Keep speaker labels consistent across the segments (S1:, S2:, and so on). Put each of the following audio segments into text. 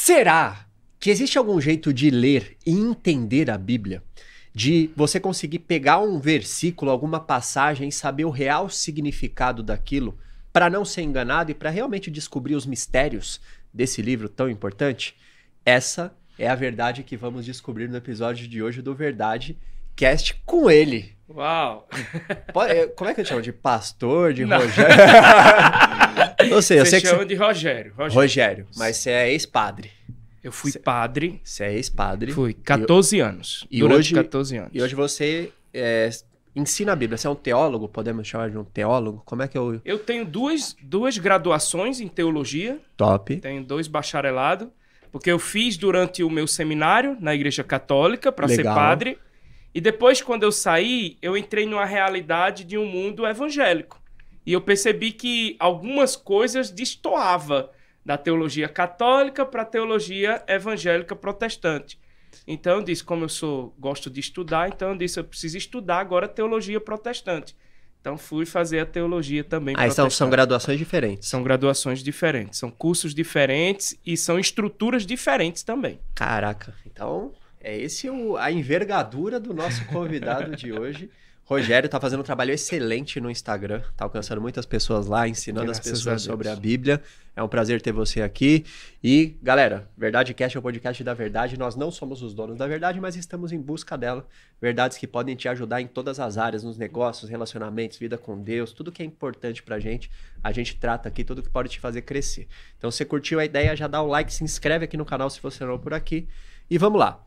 S1: Será que existe algum jeito de ler e entender a Bíblia? De você conseguir pegar um versículo, alguma passagem e saber o real significado daquilo para não ser enganado e para realmente descobrir os mistérios desse livro tão importante? Essa é a verdade que vamos descobrir no episódio de hoje do Verdade Cast com ele.
S2: Uau!
S1: É, como é que eu chamo? De pastor, de Rogério? Não sei, eu
S2: Você
S1: sei que
S2: chama
S1: você...
S2: de Rogério. Rogério.
S1: Rogério, mas você é ex-padre.
S2: Eu fui padre,
S1: Você é ex-padre.
S2: fui 14 anos.
S1: e hoje-
S2: 14 anos.
S1: E hoje você é, ensina a Bíblia. Você é um teólogo, podemos chamar de um teólogo? Como é que eu.
S2: Eu tenho duas, duas graduações em teologia,
S1: Top.
S2: tenho dois bacharelados, porque eu fiz durante o meu seminário na Igreja Católica para ser padre. E depois, quando eu saí, eu entrei numa realidade de um mundo evangélico. E eu percebi que algumas coisas destoava da teologia católica para a teologia evangélica protestante. Então eu disse, como eu sou gosto de estudar, então eu disse, eu preciso estudar agora teologia protestante. Então fui fazer a teologia também
S1: são,
S2: protestante.
S1: são graduações diferentes.
S2: São graduações diferentes, são cursos diferentes e são estruturas diferentes também.
S1: Caraca. Então, é esse o- a envergadura do nosso convidado de hoje. Rogério tá fazendo um trabalho excelente no Instagram, tá alcançando muitas pessoas lá, ensinando as
S2: Graças a
S1: pessoas sobre a Bíblia. É um prazer ter você aqui. E, galera, Verdade Cast é o podcast da verdade. Nós não somos os donos da verdade, mas estamos em busca dela. Verdades que podem te ajudar em todas as áreas, nos negócios, relacionamentos, vida com Deus, tudo que é importante pra gente. A gente trata aqui tudo que pode te fazer crescer. Então, se você curtiu a ideia, já dá o like, se inscreve aqui no canal se você não é por aqui. E vamos lá.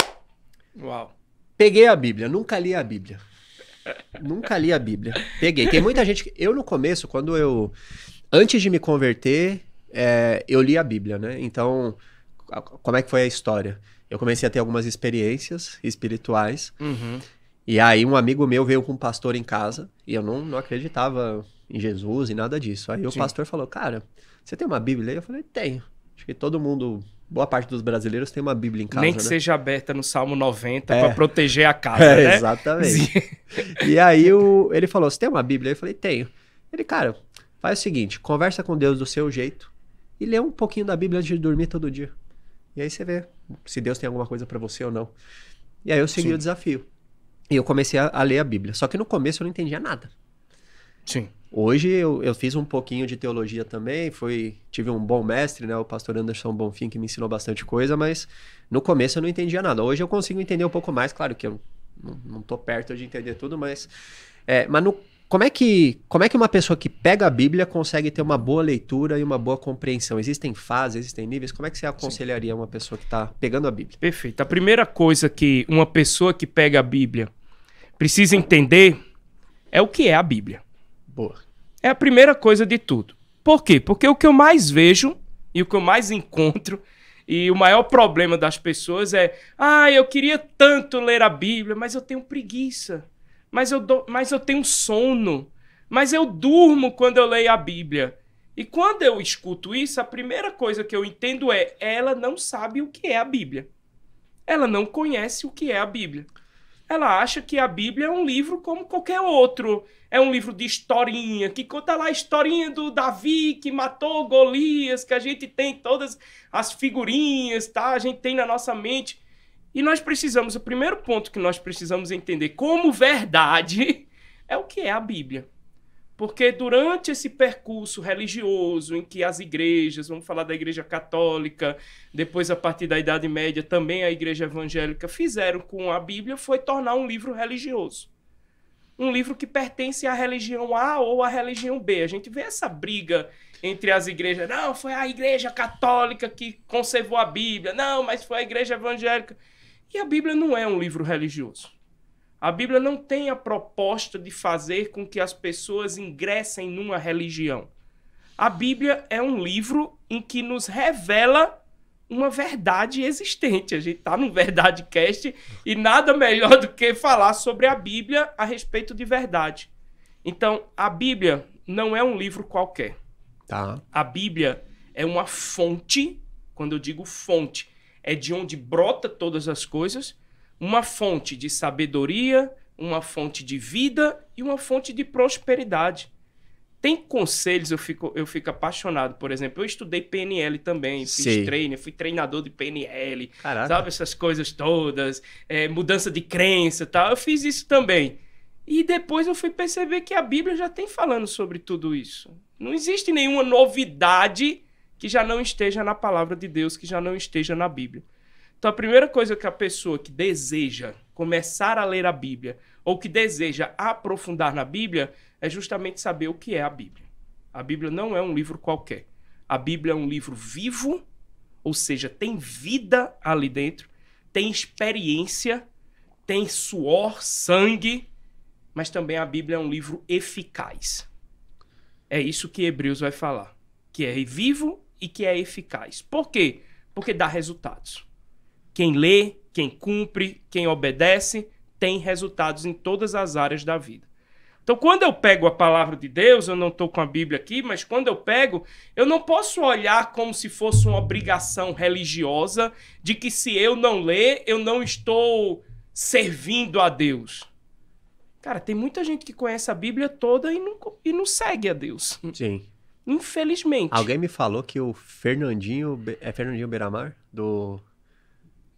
S2: Uau.
S1: Peguei a Bíblia, nunca li a Bíblia. Nunca li a Bíblia. Peguei. Tem muita gente que. Eu, no começo, quando eu. Antes de me converter, é, eu li a Bíblia, né? Então, como é que foi a história? Eu comecei a ter algumas experiências espirituais.
S2: Uhum.
S1: E aí, um amigo meu veio com um pastor em casa. E eu não, não acreditava em Jesus e nada disso. Aí o
S2: Sim.
S1: pastor falou: Cara, você tem uma Bíblia? Eu falei: Tenho. Acho que todo mundo. Boa parte dos brasileiros tem uma Bíblia em casa.
S2: Nem que
S1: né?
S2: seja aberta no Salmo 90
S1: É.
S2: para proteger a casa,
S1: É,
S2: né?
S1: exatamente. E aí o, ele falou: Você tem uma Bíblia? Eu falei: Tenho. Ele, cara, faz o seguinte: conversa com Deus do seu jeito e lê um pouquinho da Bíblia antes de dormir todo dia. E aí você vê se Deus tem alguma coisa pra você ou não. E aí eu segui
S2: Sim.
S1: o desafio. E eu comecei a, a ler a Bíblia. Só que no começo eu não entendia nada.
S2: Sim.
S1: Hoje eu, eu fiz um pouquinho de teologia também, fui, tive um bom mestre, né, o pastor Anderson Bonfim, que me ensinou bastante coisa, mas no começo eu não entendia nada. Hoje eu consigo entender um pouco mais, claro que eu não, tô perto de entender tudo, mas é, mas no- como é que como é que uma pessoa que pega a Bíblia consegue ter uma boa leitura e uma boa compreensão? Existem fases, existem níveis? Como é que você aconselharia uma pessoa que está pegando a Bíblia?
S2: Perfeito. A primeira coisa que uma pessoa que pega a Bíblia precisa entender é o que é a Bíblia. É a primeira coisa de tudo. Por quê? Porque o que eu mais vejo e o que eu mais encontro e o maior problema das pessoas é: ah, eu queria tanto ler a Bíblia, mas eu tenho preguiça. Mas eu, dou- mas eu tenho sono. Mas eu durmo quando eu leio a Bíblia. E quando eu escuto isso, a primeira coisa que eu entendo é: ela não sabe o que é a Bíblia. Ela não conhece o que é a Bíblia. Ela acha que a Bíblia é um livro como qualquer outro. É um livro de historinha, que conta lá a historinha do Davi que matou Golias, que a gente tem todas as figurinhas, tá? A gente tem na nossa mente. E nós precisamos, o primeiro ponto que nós precisamos entender como verdade é o que é a Bíblia. Porque durante esse percurso religioso em que as igrejas, vamos falar da igreja católica, depois a partir da Idade Média também a igreja evangélica fizeram com a Bíblia foi tornar um livro religioso. Um livro que pertence à religião A ou à religião B. A gente vê essa briga entre as igrejas. Não, foi a igreja católica que conservou a Bíblia. Não, mas foi a igreja evangélica. E a Bíblia não é um livro religioso. A Bíblia não tem a proposta de fazer com que as pessoas ingressem numa religião. A Bíblia é um livro em que nos revela uma verdade existente. A gente está no Verdade Cast e nada melhor do que falar sobre a Bíblia a respeito de verdade. Então, a Bíblia não é um livro qualquer.
S1: Tá.
S2: A Bíblia é uma fonte, quando eu digo fonte, é de onde brota todas as coisas, uma fonte de sabedoria, uma fonte de vida e uma fonte de prosperidade. Tem conselhos, eu fico, eu fico apaixonado. Por exemplo, eu estudei PNL também, fiz
S1: Sim.
S2: treino, fui treinador de PNL,
S1: Caraca.
S2: sabe? Essas coisas todas, é, mudança de crença e tal. Eu fiz isso também. E depois eu fui perceber que a Bíblia já tem falando sobre tudo isso. Não existe nenhuma novidade que já não esteja na palavra de Deus, que já não esteja na Bíblia. Então a primeira coisa que a pessoa que deseja começar a ler a Bíblia ou que deseja aprofundar na Bíblia é justamente saber o que é a Bíblia. A Bíblia não é um livro qualquer. A Bíblia é um livro vivo, ou seja, tem vida ali dentro, tem experiência, tem suor, sangue, mas também a Bíblia é um livro eficaz. É isso que Hebreus vai falar, que é vivo e que é eficaz. Por quê? Porque dá resultados. Quem lê, quem cumpre, quem obedece, tem resultados em todas as áreas da vida. Então, quando eu pego a palavra de Deus, eu não estou com a Bíblia aqui, mas quando eu pego, eu não posso olhar como se fosse uma obrigação religiosa de que se eu não ler, eu não estou servindo a Deus. Cara, tem muita gente que conhece a Bíblia toda e não, e não segue a Deus.
S1: Sim.
S2: Infelizmente.
S1: Alguém me falou que o Fernandinho. É Fernandinho Beiramar? Do,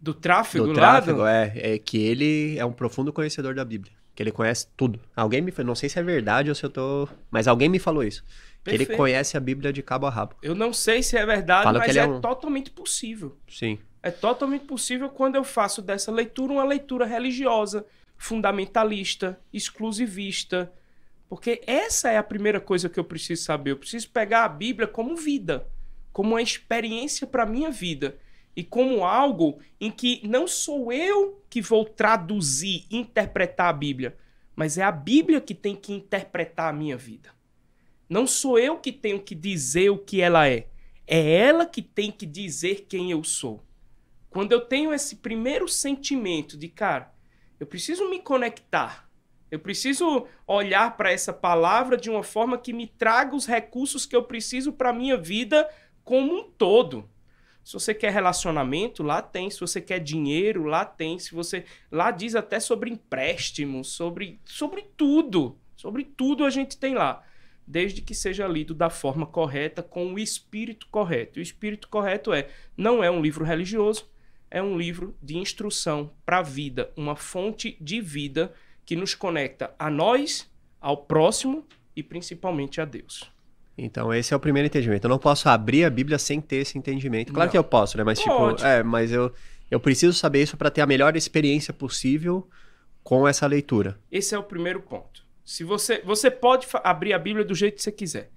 S2: Do tráfego
S1: do tráfego,
S2: do-
S1: é, é que ele é um profundo conhecedor da Bíblia. Que ele conhece tudo. Alguém me falou, não sei se é verdade ou se eu tô. Mas alguém me falou isso. Que ele
S2: Perfeito.
S1: conhece a Bíblia de cabo a rabo.
S2: Eu não sei se é verdade,
S1: Fala
S2: mas é,
S1: é um-
S2: totalmente possível.
S1: Sim.
S2: É totalmente possível quando eu faço dessa leitura uma leitura religiosa, fundamentalista, exclusivista. Porque essa é a primeira coisa que eu preciso saber. Eu preciso pegar a Bíblia como vida, como uma experiência para minha vida e como algo em que não sou eu que vou traduzir, interpretar a Bíblia, mas é a Bíblia que tem que interpretar a minha vida. Não sou eu que tenho que dizer o que ela é. É ela que tem que dizer quem eu sou. Quando eu tenho esse primeiro sentimento de, cara, eu preciso me conectar. Eu preciso olhar para essa palavra de uma forma que me traga os recursos que eu preciso para minha vida como um todo. Se você quer relacionamento, lá tem. Se você quer dinheiro, lá tem. Se você lá diz até sobre empréstimos, sobre sobre tudo, sobre tudo a gente tem lá, desde que seja lido da forma correta com o espírito correto. O espírito correto é não é um livro religioso, é um livro de instrução para a vida, uma fonte de vida que nos conecta a nós, ao próximo e principalmente a Deus.
S1: Então esse é o primeiro entendimento. Eu não posso abrir a Bíblia sem ter esse entendimento. Claro
S2: Não.
S1: que eu posso, né? Mas
S2: Pode.
S1: tipo, é, mas eu, eu preciso saber isso para ter a melhor experiência possível com essa leitura.
S2: Esse é o primeiro ponto. Se você, você pode abrir a Bíblia do jeito que você quiser.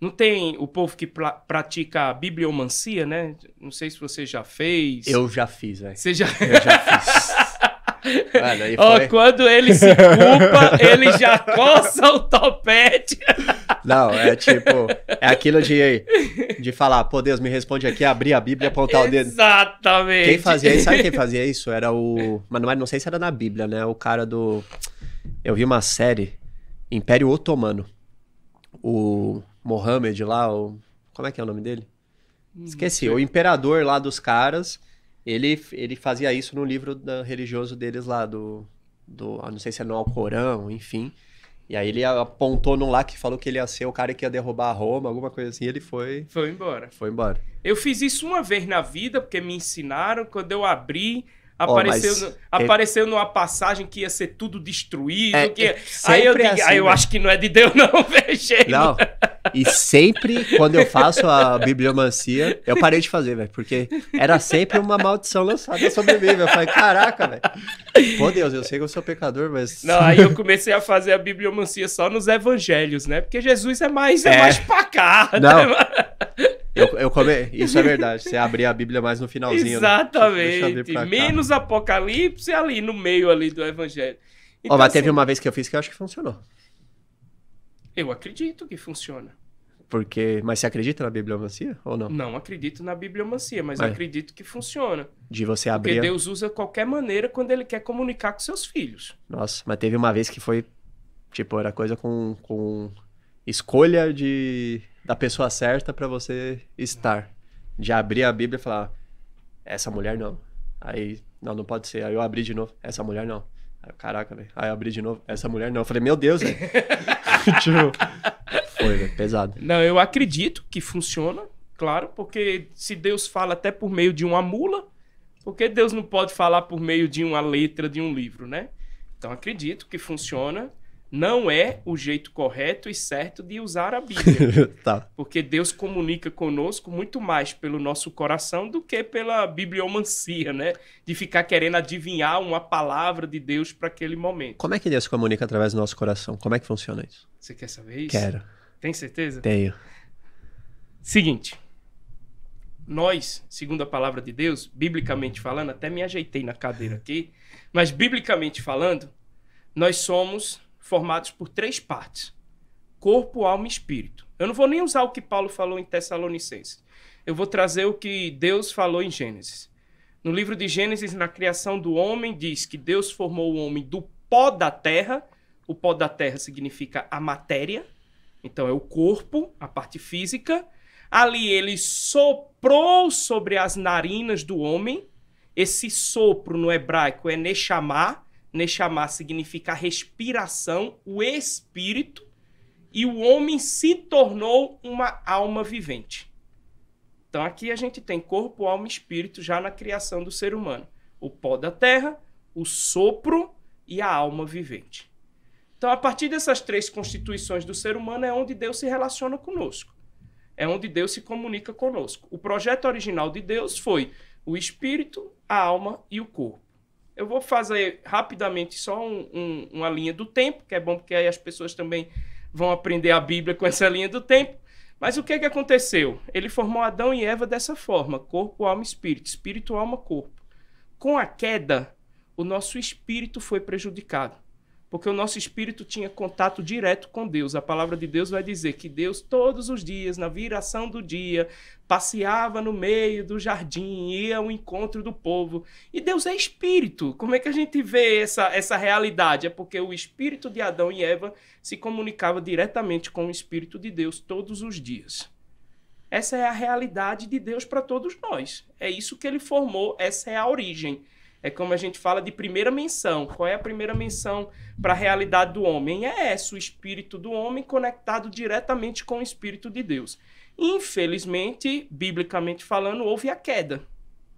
S2: Não tem o povo que pra- pratica a bibliomancia, né? Não sei se você já fez.
S1: Eu já fiz, velho.
S2: Você já.
S1: Eu já fiz. Mano, foi...
S2: quando ele se culpa, ele já coça o topete.
S1: Não, é tipo, é aquilo de, de falar, pô, Deus, me responde aqui, abrir a Bíblia e apontar o dedo.
S2: Exatamente.
S1: Quem fazia isso, sabe quem fazia isso? Era o. Mas não, não sei se era na Bíblia, né? O cara do. Eu vi uma série, Império Otomano. O Mohammed lá, o. Como é que é o nome dele? Esqueci. O imperador lá dos caras, ele, ele fazia isso no livro da- religioso deles lá, do. do ah, não sei se é no Alcorão, enfim. E aí ele apontou num lá que falou que ele ia ser o cara que ia derrubar Roma, alguma coisa assim, e ele foi,
S2: Foi embora.
S1: foi embora.
S2: Eu fiz isso uma vez na vida, porque me ensinaram. Quando eu abri, Apareceu,
S1: mas
S2: no-
S1: é-
S2: apareceu numa passagem que ia ser tudo destruído.
S1: É,
S2: que
S1: é
S2: aí eu, digo,
S1: assim,
S2: aí eu
S1: velho.
S2: acho que não é de Deus, não, fechei.
S1: Não. E sempre, quando eu faço a bibliomancia, eu parei de fazer, velho. Porque era sempre uma maldição lançada sobre mim, velho. Eu falei, caraca, velho. Pô, Deus, eu sei que eu sou pecador, mas.
S2: Não, aí eu comecei a fazer a bibliomancia só nos evangelhos, né? Porque Jesus é mais, é.
S1: É.
S2: mais pacato.
S1: Não.
S2: né?
S1: Eu, eu come... Isso é verdade. Você abrir a Bíblia mais no finalzinho. né?
S2: Exatamente.
S1: cá.
S2: Menos Apocalipse ali no meio ali do evangelho. Então,
S1: mas teve
S2: assim,
S1: uma vez que eu fiz que eu acho que funcionou.
S2: Eu acredito que funciona.
S1: Porque. Mas você acredita na bibliomancia ou não?
S2: Não acredito na bibliomancia, mas
S1: Mas-
S2: acredito que funciona.
S1: De você
S2: Porque
S1: abrir. a-
S2: Deus usa qualquer maneira quando ele quer comunicar com seus filhos.
S1: Nossa, mas teve uma vez que foi. Tipo, era coisa com. com escolha de da pessoa certa pra você estar. De abrir a Bíblia e falar, essa mulher não. Aí, não, não pode ser. Aí eu abri de novo, essa mulher não. Aí, eu, caraca, velho. Aí eu abri de novo, essa mulher não. Eu falei, meu Deus, velho. tipo, foi, velho. Pesado.
S2: Não, eu acredito que funciona, claro, porque se Deus fala até por meio de uma mula, porque Deus não pode falar por meio de uma letra de um livro, né? Então acredito que funciona. Não é o jeito correto e certo de usar a Bíblia.
S1: tá.
S2: Porque Deus comunica conosco muito mais pelo nosso coração do que pela bibliomancia, né? De ficar querendo adivinhar uma palavra de Deus para aquele momento.
S1: Como é que Deus comunica através do nosso coração? Como é que funciona isso?
S2: Você quer saber isso?
S1: Quero.
S2: Tem certeza?
S1: Tenho.
S2: Seguinte. Nós, segundo a palavra de Deus, biblicamente falando, até me ajeitei na cadeira aqui, mas biblicamente falando, nós somos formados por três partes: corpo, alma e espírito. Eu não vou nem usar o que Paulo falou em Tessalonicenses. Eu vou trazer o que Deus falou em Gênesis. No livro de Gênesis, na criação do homem, diz que Deus formou o homem do pó da terra. O pó da terra significa a matéria. Então é o corpo, a parte física. Ali ele soprou sobre as narinas do homem. Esse sopro no hebraico é Neshama. Neshama significa respiração, o espírito. E o homem se tornou uma alma vivente. Então aqui a gente tem corpo, alma e espírito já na criação do ser humano. O pó da terra, o sopro e a alma vivente. Então, a partir dessas três constituições do ser humano é onde Deus se relaciona conosco é onde Deus se comunica conosco. O projeto original de Deus foi o espírito, a alma e o corpo. Eu vou fazer rapidamente só um, um, uma linha do tempo, que é bom porque aí as pessoas também vão aprender a Bíblia com essa linha do tempo. Mas o que, é que aconteceu? Ele formou Adão e Eva dessa forma: corpo, alma espírito. Espírito, alma, corpo. Com a queda, o nosso espírito foi prejudicado porque o nosso espírito tinha contato direto com Deus. A palavra de Deus vai dizer que Deus, todos os dias, na viração do dia, passeava no meio do jardim, ia ao encontro do povo. E Deus é espírito. Como é que a gente vê essa, essa realidade? É porque o espírito de Adão e Eva se comunicava diretamente com o espírito de Deus todos os dias. Essa é a realidade de Deus para todos nós. É isso que ele formou, essa é a origem. É como a gente fala de primeira menção. Qual é a primeira menção para a realidade do homem? É essa, o espírito do homem conectado diretamente com o espírito de Deus. Infelizmente, biblicamente falando, houve a queda.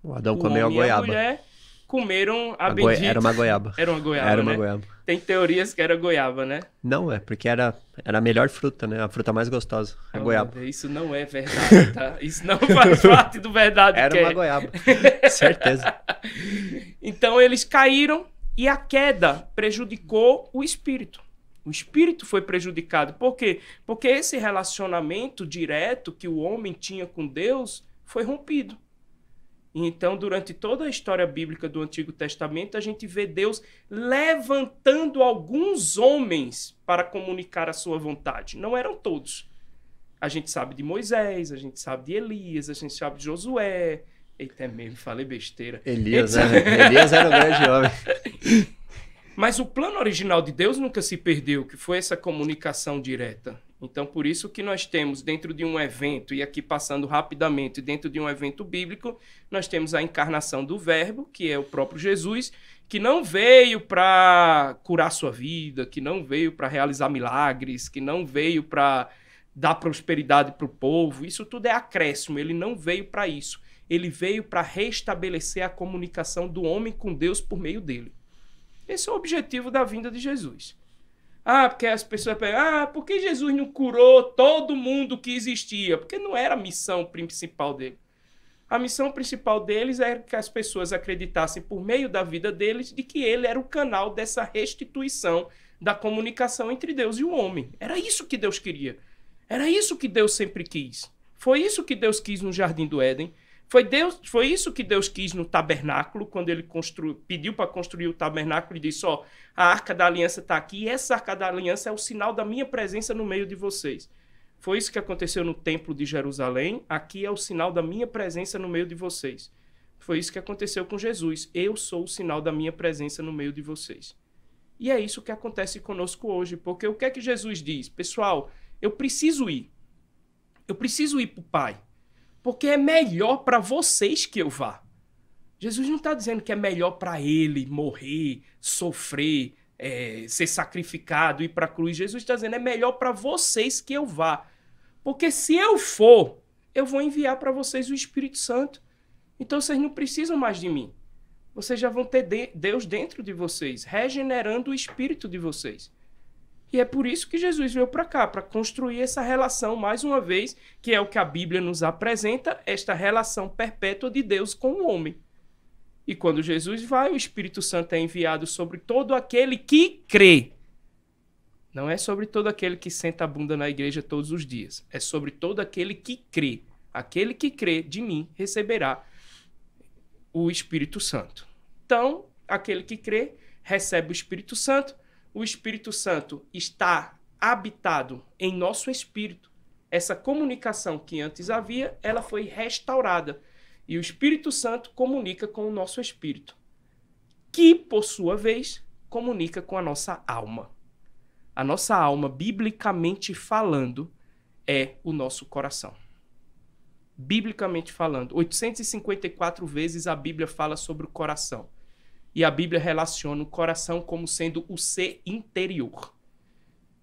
S1: O Adão o comeu a goiaba. A mulher
S2: comeram a, a
S1: bendita... Era uma goiaba.
S2: Era uma goiaba,
S1: Era uma
S2: né?
S1: goiaba.
S2: Tem teorias que era goiaba, né?
S1: Não, é porque era, era a melhor fruta, né? A fruta mais gostosa, a oh, goiaba.
S2: Isso não é verdade, tá? Isso não faz parte do verdade.
S1: Era uma
S2: é.
S1: goiaba, certeza.
S2: então eles caíram e a queda prejudicou o espírito. O espírito foi prejudicado. Por quê? Porque esse relacionamento direto que o homem tinha com Deus foi rompido. Então, durante toda a história bíblica do Antigo Testamento, a gente vê Deus levantando alguns homens para comunicar a sua vontade. Não eram todos. A gente sabe de Moisés, a gente sabe de Elias, a gente sabe de Josué. Eita, é mesmo, falei besteira.
S1: Elias, né? Elias era um grande homem.
S2: Mas o plano original de Deus nunca se perdeu, que foi essa comunicação direta. Então, por isso que nós temos dentro de um evento, e aqui passando rapidamente, dentro de um evento bíblico, nós temos a encarnação do Verbo, que é o próprio Jesus, que não veio para curar sua vida, que não veio para realizar milagres, que não veio para dar prosperidade para o povo. Isso tudo é acréscimo, ele não veio para isso. Ele veio para restabelecer a comunicação do homem com Deus por meio dele. Esse é o objetivo da vinda de Jesus. Ah, porque as pessoas perguntam, ah, por que Jesus não curou todo mundo que existia? Porque não era a missão principal dele. A missão principal deles era que as pessoas acreditassem por meio da vida deles de que ele era o canal dessa restituição da comunicação entre Deus e o homem. Era isso que Deus queria. Era isso que Deus sempre quis. Foi isso que Deus quis no jardim do Éden. Foi, Deus, foi isso que Deus quis no tabernáculo, quando ele pediu para construir o tabernáculo e disse: Ó, a arca da aliança está aqui, e essa arca da aliança é o sinal da minha presença no meio de vocês. Foi isso que aconteceu no templo de Jerusalém, aqui é o sinal da minha presença no meio de vocês. Foi isso que aconteceu com Jesus. Eu sou o sinal da minha presença no meio de vocês. E é isso que acontece conosco hoje, porque o que é que Jesus diz? Pessoal, eu preciso ir. Eu preciso ir para o Pai porque é melhor para vocês que eu vá. Jesus não está dizendo que é melhor para ele morrer, sofrer, é, ser sacrificado, ir para a cruz. Jesus está dizendo: é melhor para vocês que eu vá. Porque se eu for, eu vou enviar para vocês o Espírito Santo. Então vocês não precisam mais de mim. Vocês já vão ter de Deus dentro de vocês, regenerando o espírito de vocês. E é por isso que Jesus veio para cá, para construir essa relação, mais uma vez, que é o que a Bíblia nos apresenta, esta relação perpétua de Deus com o homem. E quando Jesus vai, o Espírito Santo é enviado sobre todo aquele que crê. Não é sobre todo aquele que senta a bunda na igreja todos os dias. É sobre todo aquele que crê. Aquele que crê de mim receberá o Espírito Santo. Então, aquele que crê recebe o Espírito Santo o Espírito Santo está habitado em nosso espírito. Essa comunicação que antes havia, ela foi restaurada. E o Espírito Santo comunica com o nosso espírito, que, por sua vez, comunica com a nossa alma. A nossa alma, biblicamente falando, é o nosso coração. Biblicamente falando, 854 vezes a Bíblia fala sobre o coração. E a Bíblia relaciona o coração como sendo o ser interior.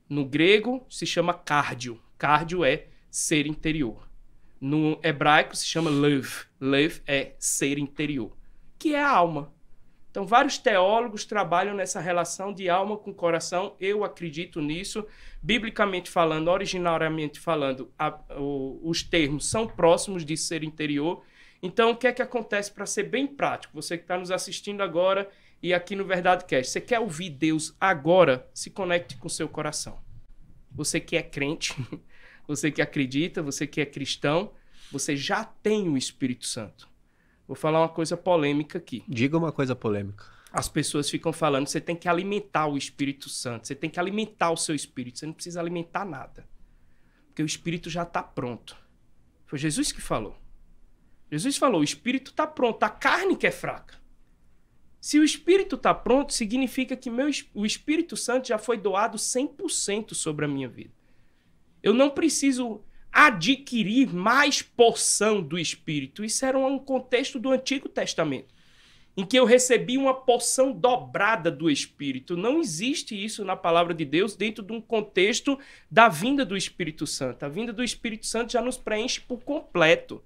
S2: No grego se chama cardio. Cardio é ser interior. No hebraico se chama lev. Lev é ser interior, que é a alma. Então, vários teólogos trabalham nessa relação de alma com coração. Eu acredito nisso. Biblicamente falando, originariamente falando, a, o, os termos são próximos de ser interior então, o que é que acontece para ser bem prático? Você que está nos assistindo agora e aqui no Verdade Cast, você quer ouvir Deus agora? Se conecte com o seu coração. Você que é crente, você que acredita, você que é cristão, você já tem o Espírito Santo. Vou falar uma coisa polêmica aqui.
S1: Diga uma coisa polêmica.
S2: As pessoas ficam falando, você tem que alimentar o Espírito Santo, você tem que alimentar o seu espírito, você não precisa alimentar nada. Porque o espírito já está pronto. Foi Jesus que falou. Jesus falou: o espírito está pronto, a carne que é fraca. Se o espírito está pronto, significa que meu, o Espírito Santo já foi doado 100% sobre a minha vida. Eu não preciso adquirir mais porção do Espírito. Isso era um contexto do Antigo Testamento, em que eu recebi uma porção dobrada do Espírito. Não existe isso na palavra de Deus dentro de um contexto da vinda do Espírito Santo. A vinda do Espírito Santo já nos preenche por completo.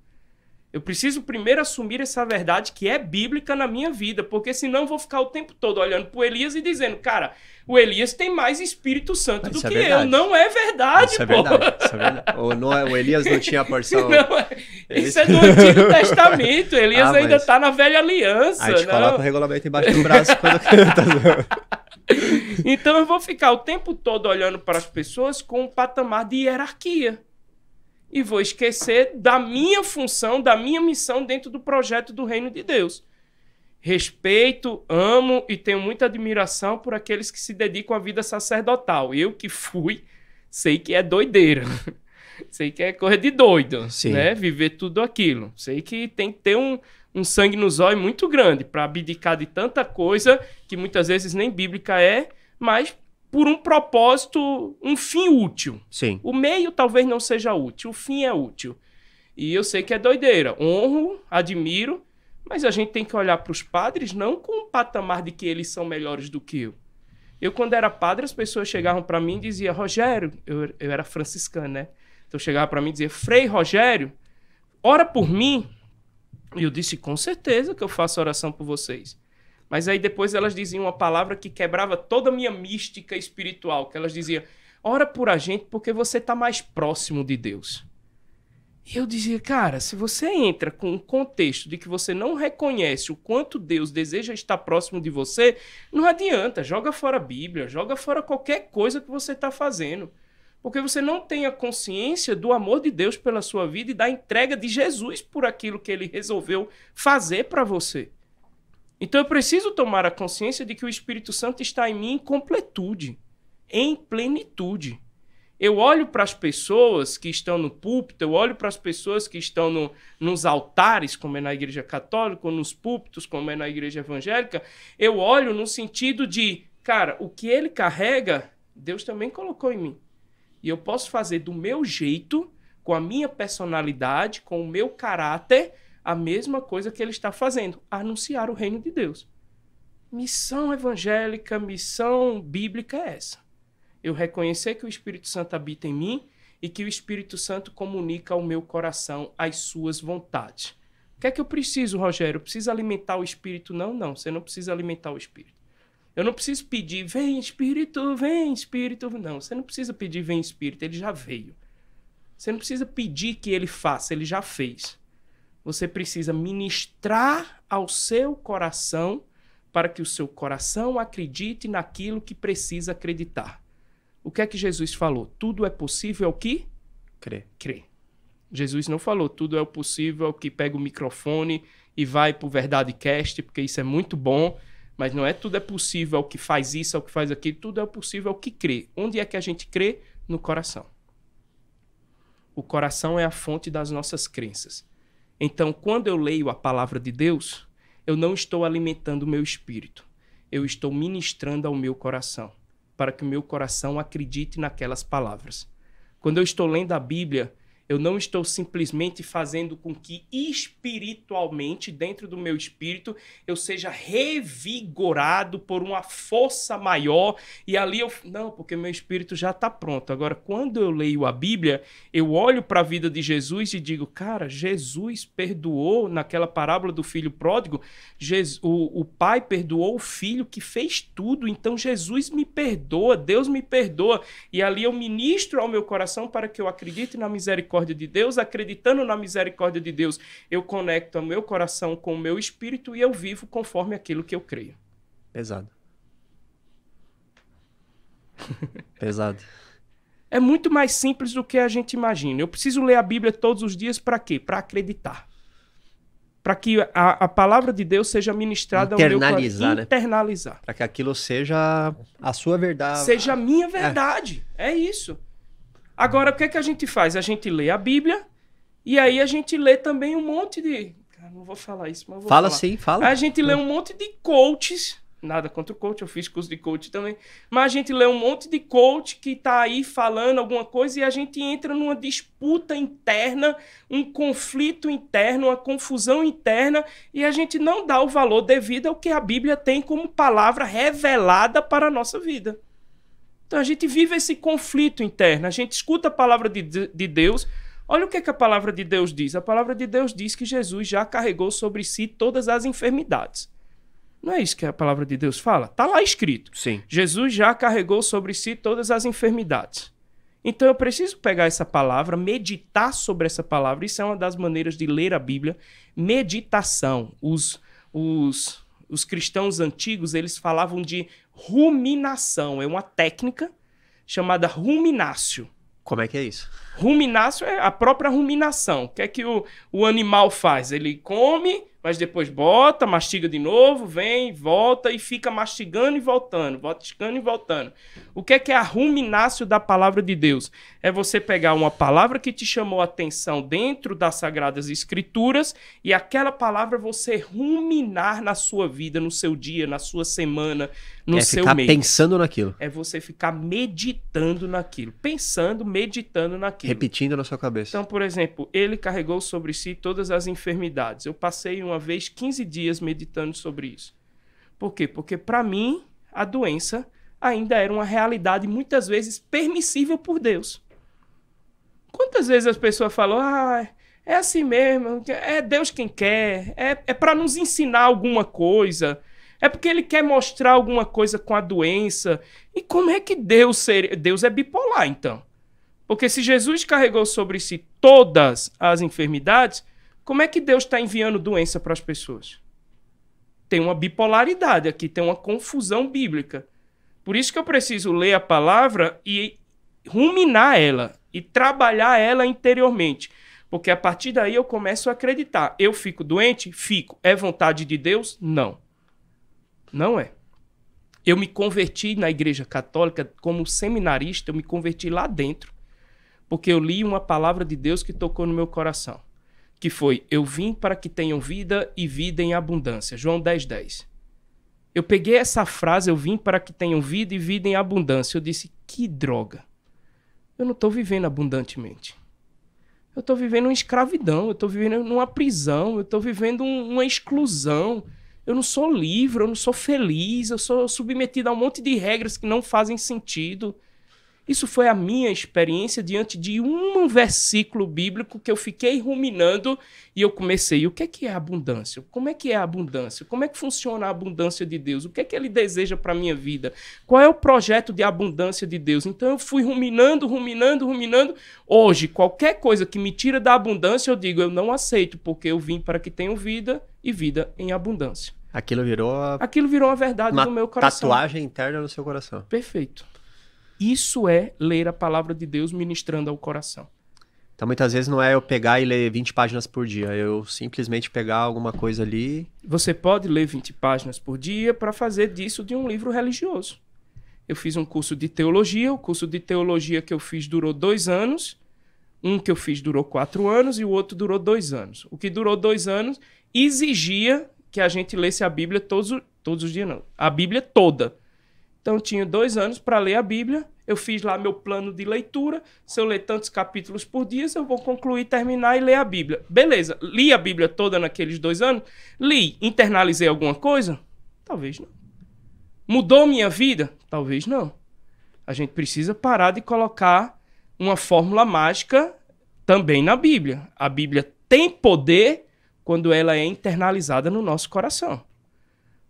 S2: Eu preciso primeiro assumir essa verdade que é bíblica na minha vida, porque senão eu vou ficar o tempo todo olhando para o Elias e dizendo, cara, o Elias tem mais Espírito Santo do é que é eu. Não é verdade,
S1: isso
S2: pô.
S1: É verdade, isso é verdade. O, não é, o Elias não tinha a porção. Não,
S2: é, isso é do Antigo Testamento. Elias ah, ainda está na velha aliança.
S1: A gente não. coloca o regulamento embaixo do braço quando canta.
S2: então eu vou ficar o tempo todo olhando para as pessoas com um patamar de hierarquia e vou esquecer da minha função, da minha missão dentro do projeto do reino de Deus. Respeito, amo e tenho muita admiração por aqueles que se dedicam à vida sacerdotal. Eu que fui, sei que é doideira. sei que é coisa de doido, Sim. né? Viver tudo aquilo. Sei que tem que ter um, um sangue nos olhos muito grande para abdicar de tanta coisa que muitas vezes nem bíblica é, mas por um propósito, um fim útil.
S1: Sim.
S2: O meio talvez não seja útil, o fim é útil. E eu sei que é doideira. Honro, admiro, mas a gente tem que olhar para os padres não com o patamar de que eles são melhores do que eu. Eu, quando era padre, as pessoas chegavam para mim e diziam, Rogério, eu, eu era franciscano, né? Então chegava para mim e dizia, Frei Rogério, ora por mim. E eu disse, com certeza que eu faço oração por vocês. Mas aí depois elas diziam uma palavra que quebrava toda a minha mística espiritual, que elas diziam: "Ora por a gente porque você está mais próximo de Deus". E eu dizia, cara, se você entra com um contexto de que você não reconhece o quanto Deus deseja estar próximo de você, não adianta, joga fora a Bíblia, joga fora qualquer coisa que você está fazendo. Porque você não tem a consciência do amor de Deus pela sua vida e da entrega de Jesus por aquilo que ele resolveu fazer para você. Então eu preciso tomar a consciência de que o Espírito Santo está em mim em completude, em plenitude. Eu olho para as pessoas que estão no púlpito, eu olho para as pessoas que estão no, nos altares, como é na igreja católica, ou nos púlpitos, como é na igreja evangélica. Eu olho no sentido de, cara, o que ele carrega, Deus também colocou em mim. E eu posso fazer do meu jeito, com a minha personalidade, com o meu caráter, a mesma coisa que ele está fazendo, anunciar o reino de Deus. Missão evangélica, missão bíblica é essa. Eu reconhecer que o Espírito Santo habita em mim e que o Espírito Santo comunica ao meu coração as suas vontades. O que é que eu preciso, Rogério? Preciso alimentar o Espírito? Não, não. Você não precisa alimentar o Espírito. Eu não preciso pedir, vem Espírito, vem Espírito. Não, você não precisa pedir, vem Espírito. Ele já veio. Você não precisa pedir que ele faça, ele já fez. Você precisa ministrar ao seu coração para que o seu coração acredite naquilo que precisa acreditar. O que é que Jesus falou? Tudo é possível ao que?
S1: Crê.
S2: Crê. Jesus não falou tudo é possível ao que pega o microfone e vai para o Verdade Cast, porque isso é muito bom, mas não é tudo é possível ao que faz isso, ao que faz aquilo, tudo é possível ao que crê. Onde é que a gente crê? No coração. O coração é a fonte das nossas crenças. Então, quando eu leio a palavra de Deus, eu não estou alimentando o meu espírito. Eu estou ministrando ao meu coração, para que o meu coração acredite naquelas palavras. Quando eu estou lendo a Bíblia, eu não estou simplesmente fazendo com que espiritualmente, dentro do meu espírito, eu seja revigorado por uma força maior e ali eu. Não, porque meu espírito já está pronto. Agora, quando eu leio a Bíblia, eu olho para a vida de Jesus e digo, cara, Jesus perdoou naquela parábola do filho pródigo, Jesus, o, o pai perdoou o filho que fez tudo, então Jesus me perdoa, Deus me perdoa. E ali eu ministro ao meu coração para que eu acredite na misericórdia misericórdia de Deus, acreditando na misericórdia de Deus, eu conecto o meu coração com o meu espírito e eu vivo conforme aquilo que eu creio.
S1: Pesado. Pesado.
S2: É muito mais simples do que a gente imagina. Eu preciso ler a Bíblia todos os dias para quê? Para acreditar. Para que a, a, palavra de Deus seja ministrada
S1: internalizar,
S2: ao meu Internalizar.
S1: Né? Para que aquilo seja a sua verdade.
S2: Seja a minha verdade. É, é isso. Agora, o que, é que a gente faz? A gente lê a Bíblia e aí a gente lê também um monte de. Cara, não vou falar isso, mas vou
S1: Fala
S2: falar.
S1: sim, fala.
S2: A gente lê um monte de coaches. Nada contra o coach, eu fiz curso de coach também. Mas a gente lê um monte de coach que tá aí falando alguma coisa e a gente entra numa disputa interna, um conflito interno, uma confusão interna e a gente não dá o valor devido ao que a Bíblia tem como palavra revelada para a nossa vida. Então a gente vive esse conflito interno, a gente escuta a palavra de, de Deus. Olha o que, é que a palavra de Deus diz. A palavra de Deus diz que Jesus já carregou sobre si todas as enfermidades. Não é isso que a palavra de Deus fala? Está lá escrito.
S1: Sim.
S2: Jesus já carregou sobre si todas as enfermidades. Então eu preciso pegar essa palavra, meditar sobre essa palavra. Isso é uma das maneiras de ler a Bíblia. Meditação. Os, os, os cristãos antigos, eles falavam de ruminação. É uma técnica chamada ruminácio.
S1: Como é que é isso?
S2: Ruminácio é a própria ruminação. O que é que o, o animal faz? Ele come, mas depois bota, mastiga de novo, vem, volta e fica mastigando e voltando, mastigando e voltando. O que é que é a ruminácio da palavra de Deus? É você pegar uma palavra que te chamou a atenção dentro das sagradas escrituras e aquela palavra você ruminar na sua vida, no seu dia, na sua semana, no
S1: é
S2: seu
S1: ficar
S2: mês.
S1: pensando naquilo.
S2: É você ficar meditando naquilo, pensando, meditando naquilo.
S1: Repetindo na sua cabeça.
S2: Então, por exemplo, ele carregou sobre si todas as enfermidades. Eu passei uma vez 15 dias meditando sobre isso. Por quê? Porque para mim a doença ainda era uma realidade muitas vezes permissível por Deus. Quantas vezes as pessoas falam, ah, é assim mesmo, é Deus quem quer, é, é para nos ensinar alguma coisa, é porque ele quer mostrar alguma coisa com a doença. E como é que Deus seria? Deus é bipolar, então. Porque se Jesus carregou sobre si todas as enfermidades, como é que Deus está enviando doença para as pessoas? Tem uma bipolaridade aqui, tem uma confusão bíblica. Por isso que eu preciso ler a palavra e ruminar ela e trabalhar ela interiormente. Porque a partir daí eu começo a acreditar. Eu fico doente? Fico. É vontade de Deus? Não. Não é. Eu me converti na Igreja Católica como seminarista, eu me converti lá dentro, porque eu li uma palavra de Deus que tocou no meu coração, que foi: Eu vim para que tenham vida e vida em abundância. João 10, 10. Eu peguei essa frase, eu vim para que tenham vida e vida em abundância. Eu disse: Que droga. Eu não estou vivendo abundantemente. Eu estou vivendo uma escravidão, eu estou vivendo numa prisão, eu estou vivendo um, uma exclusão. Eu Eu não sou livre, eu não sou feliz, eu sou submetido a um monte de regras que não fazem sentido. Isso foi a minha experiência diante de um versículo bíblico que eu fiquei ruminando e eu comecei. O que é que é abundância? Como é que é a abundância? Como é que funciona a abundância de Deus? O que é que ele deseja para minha vida? Qual é o projeto de abundância de Deus? Então eu fui ruminando, ruminando, ruminando. Hoje, qualquer coisa que me tira da abundância, eu digo, eu não aceito, porque eu vim para que tenham vida e vida em abundância.
S1: Aquilo virou a...
S2: Aquilo virou a verdade
S1: uma
S2: do meu coração.
S1: tatuagem interna no seu coração.
S2: Perfeito. Isso é ler a palavra de Deus ministrando ao coração.
S1: Então muitas vezes não é eu pegar e ler 20 páginas por dia, é eu simplesmente pegar alguma coisa ali.
S2: Você pode ler 20 páginas por dia para fazer disso de um livro religioso. Eu fiz um curso de teologia, o curso de teologia que eu fiz durou dois anos, um que eu fiz durou quatro anos e o outro durou dois anos. O que durou dois anos exigia que a gente lesse a Bíblia todos, todos os dias, não. A Bíblia toda. Então eu tinha dois anos para ler a Bíblia. Eu fiz lá meu plano de leitura. Se eu ler tantos capítulos por dia, eu vou concluir, terminar e ler a Bíblia. Beleza. Li a Bíblia toda naqueles dois anos? Li. Internalizei alguma coisa? Talvez não. Mudou minha vida? Talvez não. A gente precisa parar de colocar uma fórmula mágica também na Bíblia. A Bíblia tem poder quando ela é internalizada no nosso coração.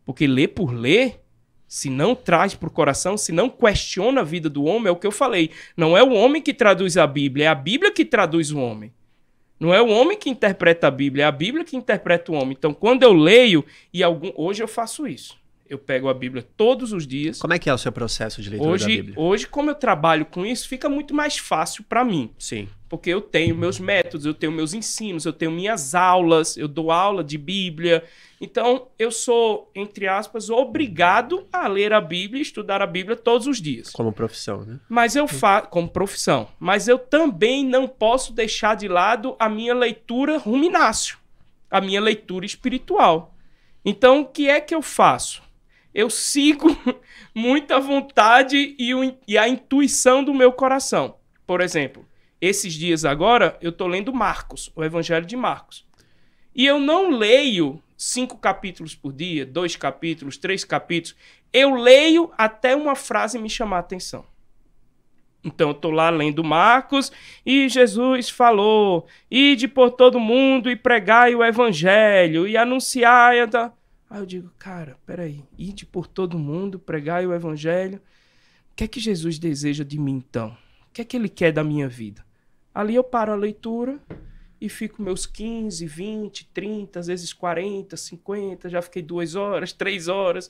S2: Porque ler por ler se não traz para o coração, se não questiona a vida do homem, é o que eu falei. Não é o homem que traduz a Bíblia, é a Bíblia que traduz o homem. Não é o homem que interpreta a Bíblia, é a Bíblia que interpreta o homem. Então, quando eu leio, e algum... hoje eu faço isso. Eu pego a Bíblia todos os dias.
S1: Como é que é o seu processo de leitura
S2: hoje,
S1: da Bíblia?
S2: Hoje, como eu trabalho com isso, fica muito mais fácil para mim.
S1: Sim.
S2: Porque eu tenho meus métodos, eu tenho meus ensinos, eu tenho minhas aulas, eu dou aula de Bíblia. Então, eu sou, entre aspas, obrigado a ler a Bíblia e estudar a Bíblia todos os dias.
S1: Como profissão, né?
S2: Mas eu faço, como profissão. Mas eu também não posso deixar de lado a minha leitura ruminácio, a minha leitura espiritual. Então, o que é que eu faço? Eu sigo muita vontade e, o, e a intuição do meu coração. Por exemplo, esses dias agora, eu estou lendo Marcos, o Evangelho de Marcos. E eu não leio cinco capítulos por dia, dois capítulos, três capítulos. Eu leio até uma frase me chamar a atenção. Então eu estou lá lendo Marcos e Jesus falou: ide por todo mundo e pregai o evangelho e anunciai. Aí eu digo, cara, peraí, ide por todo mundo, pregai o evangelho. O que é que Jesus deseja de mim então? O que é que ele quer da minha vida? Ali eu paro a leitura e fico meus 15, 20, 30, às vezes 40, 50, já fiquei duas horas, três horas,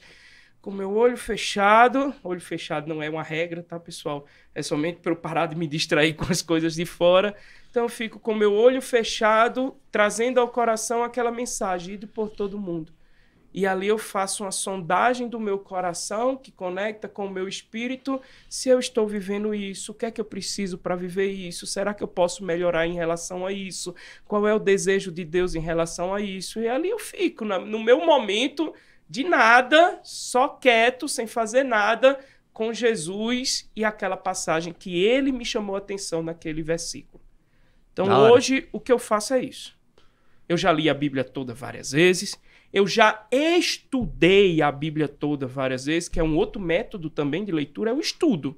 S2: com meu olho fechado. Olho fechado não é uma regra, tá, pessoal? É somente para eu parar de me distrair com as coisas de fora. Então eu fico com meu olho fechado, trazendo ao coração aquela mensagem, ido por todo mundo. E ali eu faço uma sondagem do meu coração que conecta com o meu espírito. Se eu estou vivendo isso, o que é que eu preciso para viver isso? Será que eu posso melhorar em relação a isso? Qual é o desejo de Deus em relação a isso? E ali eu fico no meu momento de nada, só quieto, sem fazer nada, com Jesus e aquela passagem que ele me chamou a atenção naquele versículo. Então hoje o que eu faço é isso. Eu já li a Bíblia toda várias vezes eu já estudei a Bíblia toda várias vezes, que é um outro método também de leitura, é o estudo.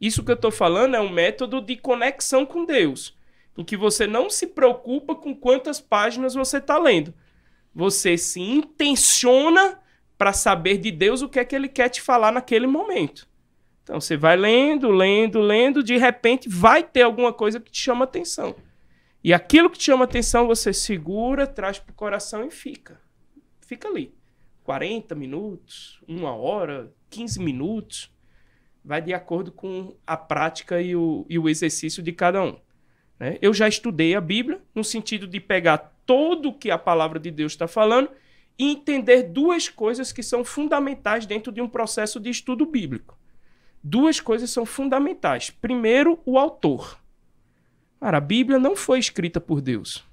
S2: Isso que eu estou falando é um método de conexão com Deus, em que você não se preocupa com quantas páginas você está lendo. Você se intenciona para saber de Deus o que é que ele quer te falar naquele momento. Então você vai lendo, lendo, lendo, de repente vai ter alguma coisa que te chama atenção. E aquilo que te chama atenção você segura, traz para o coração e fica fica ali. 40 minutos, uma hora, 15 minutos. Vai de acordo com a prática e o, e o exercício de cada um. Né? Eu já estudei a Bíblia no sentido de pegar todo o que a palavra de Deus está falando e entender duas coisas que são fundamentais dentro de um processo de estudo bíblico. Duas coisas são fundamentais. Primeiro, o autor. Cara, a Bíblia não foi escrita por Deus.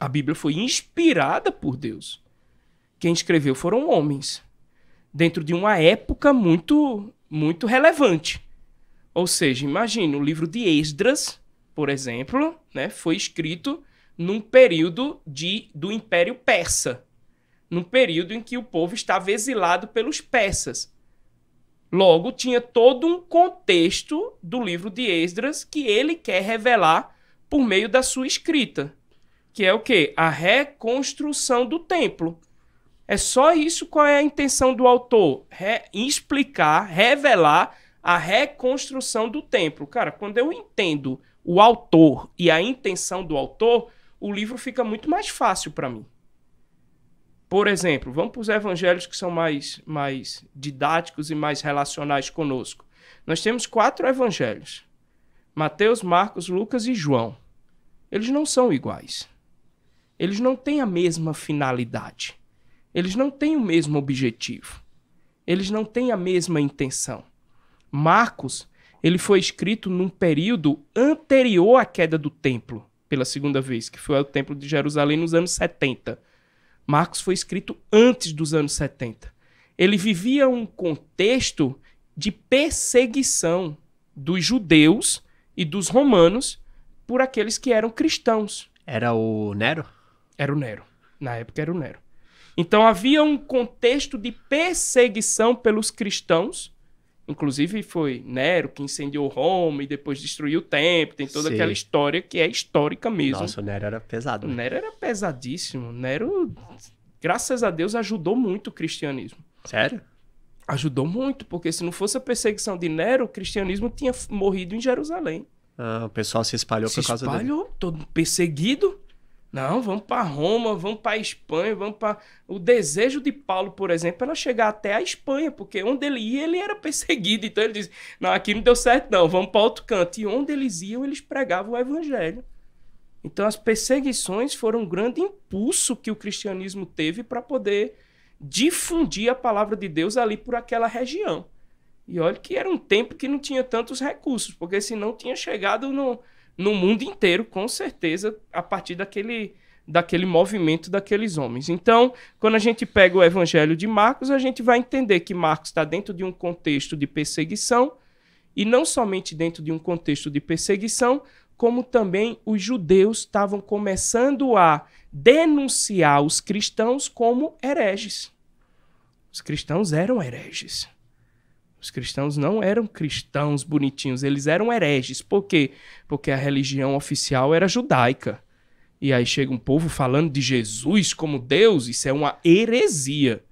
S2: A Bíblia foi inspirada por Deus. Quem escreveu foram homens, dentro de uma época muito, muito relevante. Ou seja, imagine, o livro de Esdras, por exemplo, né, foi escrito num período de, do Império Persa. num período em que o povo estava exilado pelos persas. Logo, tinha todo um contexto do livro de Esdras que ele quer revelar por meio da sua escrita, que é o quê? A reconstrução do templo. É só isso qual é a intenção do autor? Re explicar, revelar a reconstrução do templo. Cara, quando eu entendo o autor e a intenção do autor, o livro fica muito mais fácil para mim. Por exemplo, vamos para os evangelhos que são mais, mais didáticos e mais relacionais conosco. Nós temos quatro evangelhos: Mateus, Marcos, Lucas e João. Eles não são iguais. Eles não têm a mesma finalidade. Eles não têm o mesmo objetivo. Eles não têm a mesma intenção. Marcos, ele foi escrito num período anterior à queda do templo, pela segunda vez, que foi o templo de Jerusalém nos anos 70. Marcos foi escrito antes dos anos 70. Ele vivia um contexto de perseguição dos judeus e dos romanos por aqueles que eram cristãos.
S1: Era o Nero?
S2: Era o Nero. Na época era o Nero. Então havia um contexto de perseguição pelos cristãos. Inclusive foi Nero que incendiou Roma e depois destruiu o templo. Tem toda Sim. aquela história que é histórica mesmo.
S1: Nossa, o Nero era pesado. Né?
S2: O Nero era pesadíssimo. Nero, graças a Deus, ajudou muito o cristianismo.
S1: Sério?
S2: Ajudou muito, porque se não fosse a perseguição de Nero, o cristianismo tinha morrido em Jerusalém.
S1: Ah, o pessoal se espalhou
S2: se
S1: por causa
S2: dele. Se espalhou, todo perseguido. Não, vamos para Roma, vamos para Espanha, vamos para. O desejo de Paulo, por exemplo, era chegar até a Espanha, porque onde ele ia, ele era perseguido. Então ele disse: Não, aqui não deu certo, não, vamos para outro canto. E onde eles iam, eles pregavam o evangelho. Então as perseguições foram um grande impulso que o cristianismo teve para poder difundir a palavra de Deus ali por aquela região. E olha que era um tempo que não tinha tantos recursos, porque senão tinha chegado no no mundo inteiro, com certeza, a partir daquele, daquele movimento daqueles homens. Então, quando a gente pega o Evangelho de Marcos, a gente vai entender que Marcos está dentro de um contexto de perseguição, e não somente dentro de um contexto de perseguição, como também os judeus estavam começando a denunciar os cristãos como hereges. Os cristãos eram hereges. Os cristãos não eram cristãos bonitinhos, eles eram hereges. Por quê? Porque a religião oficial era judaica. E aí chega um povo falando de Jesus como Deus, isso é uma heresia.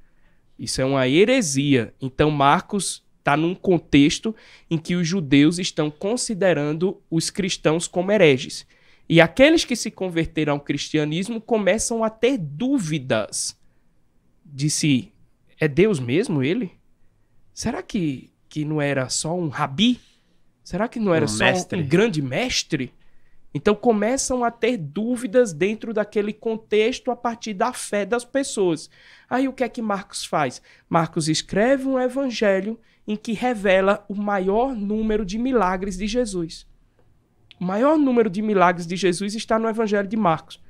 S2: Isso é uma heresia. Então Marcos está num contexto em que os judeus estão considerando os cristãos como hereges. E aqueles que se converteram ao cristianismo começam a ter dúvidas de se é Deus mesmo ele? Será que, que não era só um rabi? Será que não era um só mestre. um grande mestre? Então começam a ter dúvidas dentro daquele contexto a partir da fé das pessoas. Aí o que é que Marcos faz? Marcos escreve um evangelho em que revela o maior número de milagres de Jesus. O maior número de milagres de Jesus está no evangelho de Marcos.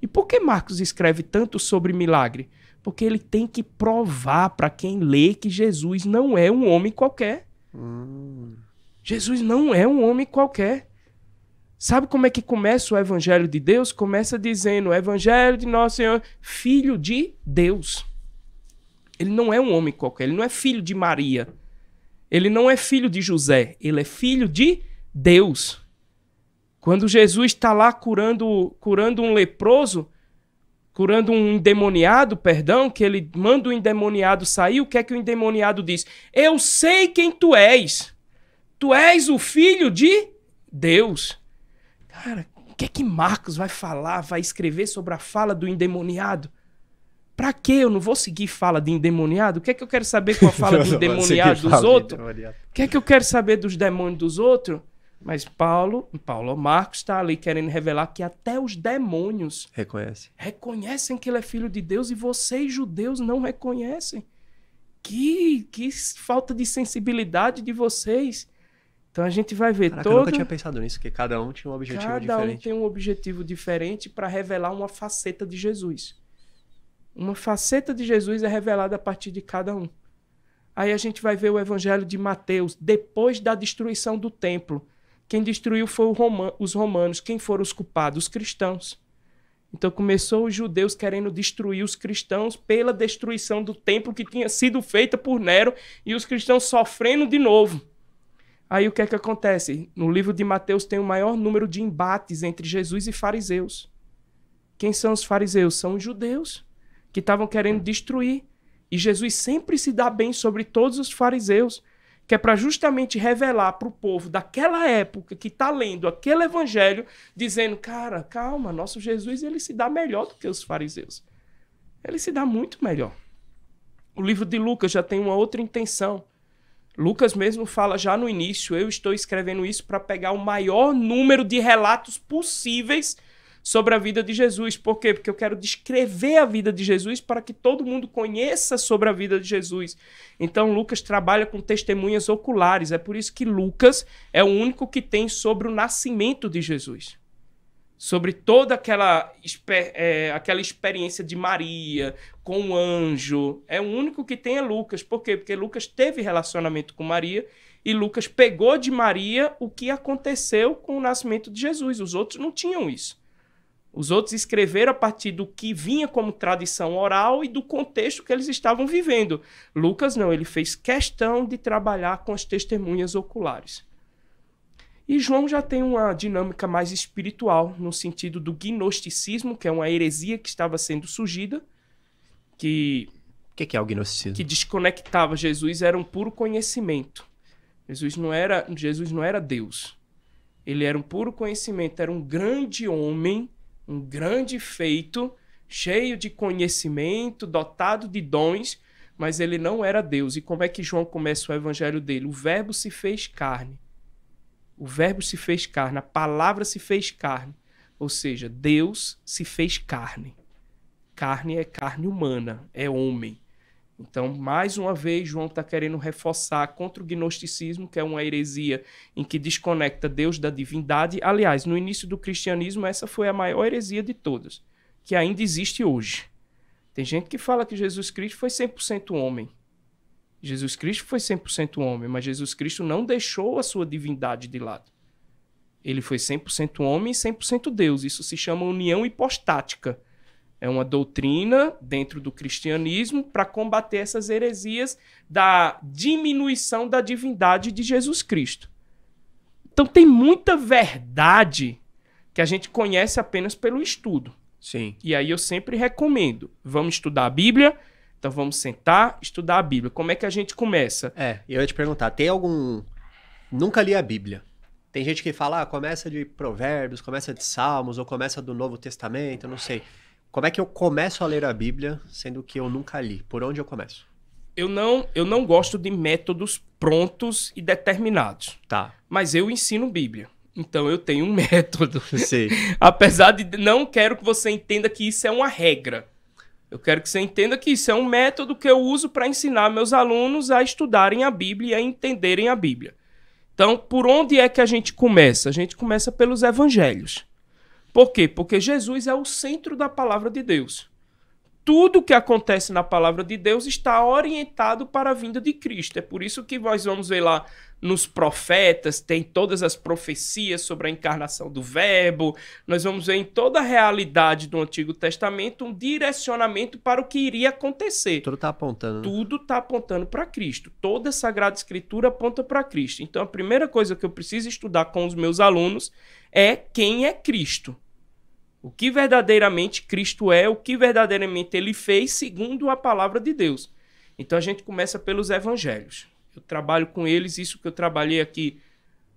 S2: E por que Marcos escreve tanto sobre milagre? Porque ele tem que provar para quem lê que Jesus não é um homem qualquer. Hum. Jesus não é um homem qualquer. Sabe como é que começa o Evangelho de Deus? Começa dizendo: o Evangelho de Nosso Senhor, Filho de Deus. Ele não é um homem qualquer, ele não é filho de Maria. Ele não é filho de José, ele é filho de Deus. Quando Jesus está lá curando, curando um leproso, curando um endemoniado, perdão, que ele manda o endemoniado sair, o que é que o endemoniado diz? Eu sei quem tu és. Tu és o filho de Deus. Cara, o que é que Marcos vai falar, vai escrever sobre a fala do endemoniado? Pra quê? Eu não vou seguir fala de endemoniado? O que é que eu quero saber com a fala do endemoniado dos outros? O que é que eu quero saber dos demônios dos outros? Mas Paulo, Paulo Marcos está ali querendo revelar que até os demônios
S1: Reconhece.
S2: reconhecem que ele é filho de Deus e vocês, judeus, não reconhecem. Que, que falta de sensibilidade de vocês. Então a gente vai ver
S1: Caraca, Eu nunca tinha pensado nisso, que cada um tinha um objetivo
S2: cada
S1: diferente.
S2: Cada um tem um objetivo diferente para revelar uma faceta de Jesus. Uma faceta de Jesus é revelada a partir de cada um. Aí a gente vai ver o evangelho de Mateus, depois da destruição do templo quem destruiu foi os romanos. Quem foram os culpados? Os cristãos. Então começou os judeus querendo destruir os cristãos pela destruição do templo que tinha sido feita por Nero e os cristãos sofrendo de novo. Aí o que é que acontece? No livro de Mateus tem o maior número de embates entre Jesus e fariseus. Quem são os fariseus? São os judeus que estavam querendo destruir. E Jesus sempre se dá bem sobre todos os fariseus, que é para justamente revelar para o povo daquela época que está lendo aquele evangelho, dizendo: cara, calma, nosso Jesus ele se dá melhor do que os fariseus. Ele se dá muito melhor. O livro de Lucas já tem uma outra intenção. Lucas mesmo fala já no início: eu estou escrevendo isso para pegar o maior número de relatos possíveis sobre a vida de Jesus. Por quê? Porque eu quero descrever a vida de Jesus para que todo mundo conheça sobre a vida de Jesus. Então, Lucas trabalha com testemunhas oculares. É por isso que Lucas é o único que tem sobre o nascimento de Jesus sobre toda aquela, é, aquela experiência de Maria com o anjo. É o único que tem é Lucas. Por quê? Porque Lucas teve relacionamento com Maria e Lucas pegou de Maria o que aconteceu com o nascimento de Jesus. Os outros não tinham isso. Os outros escreveram a partir do que vinha como tradição oral e do contexto que eles estavam vivendo. Lucas não, ele fez questão de trabalhar com as testemunhas oculares. E João já tem uma dinâmica mais espiritual, no sentido do gnosticismo, que é uma heresia que estava sendo surgida, que.
S1: O que, que é o gnosticismo?
S2: Que desconectava Jesus, era um puro conhecimento. Jesus não era, Jesus não era Deus. Ele era um puro conhecimento, era um grande homem, um grande feito, cheio de conhecimento, dotado de dons, mas ele não era Deus. E como é que João começa o evangelho dele? O Verbo se fez carne o Verbo se fez carne, a palavra se fez carne. Ou seja, Deus se fez carne. Carne é carne humana, é homem. Então, mais uma vez, João está querendo reforçar contra o gnosticismo, que é uma heresia em que desconecta Deus da divindade. Aliás, no início do cristianismo, essa foi a maior heresia de todas, que ainda existe hoje. Tem gente que fala que Jesus Cristo foi 100% homem. Jesus Cristo foi 100% homem, mas Jesus Cristo não deixou a sua divindade de lado. Ele foi 100% homem e 100% Deus. Isso se chama união hipostática. É uma doutrina dentro do cristianismo para combater essas heresias da diminuição da divindade de Jesus Cristo. Então tem muita verdade que a gente conhece apenas pelo estudo.
S1: Sim.
S2: E aí eu sempre recomendo, vamos estudar a Bíblia, então vamos sentar, estudar a Bíblia. Como é que a gente começa?
S1: É, eu ia te perguntar, tem algum. Nunca li a Bíblia. Tem gente que fala, ah, começa de Provérbios, começa de Salmos, ou começa do Novo Testamento, eu não sei. Como é que eu começo a ler a Bíblia, sendo que eu nunca li? Por onde eu começo?
S2: Eu não, eu não gosto de métodos prontos e determinados.
S1: Tá.
S2: Mas eu ensino Bíblia. Então eu tenho um método.
S1: Sim.
S2: Apesar de não quero que você entenda que isso é uma regra. Eu quero que você entenda que isso é um método que eu uso para ensinar meus alunos a estudarem a Bíblia e a entenderem a Bíblia. Então, por onde é que a gente começa? A gente começa pelos evangelhos. Por quê? Porque Jesus é o centro da palavra de Deus. Tudo que acontece na palavra de Deus está orientado para a vinda de Cristo. É por isso que nós vamos ver lá nos profetas, tem todas as profecias sobre a encarnação do Verbo. Nós vamos ver em toda a realidade do Antigo Testamento um direcionamento para o que iria acontecer.
S1: Tudo está apontando. Né?
S2: Tudo está apontando para Cristo. Toda a Sagrada Escritura aponta para Cristo. Então a primeira coisa que eu preciso estudar com os meus alunos é quem é Cristo. O que verdadeiramente Cristo é, o que verdadeiramente ele fez segundo a palavra de Deus. Então a gente começa pelos evangelhos eu trabalho com eles, isso que eu trabalhei aqui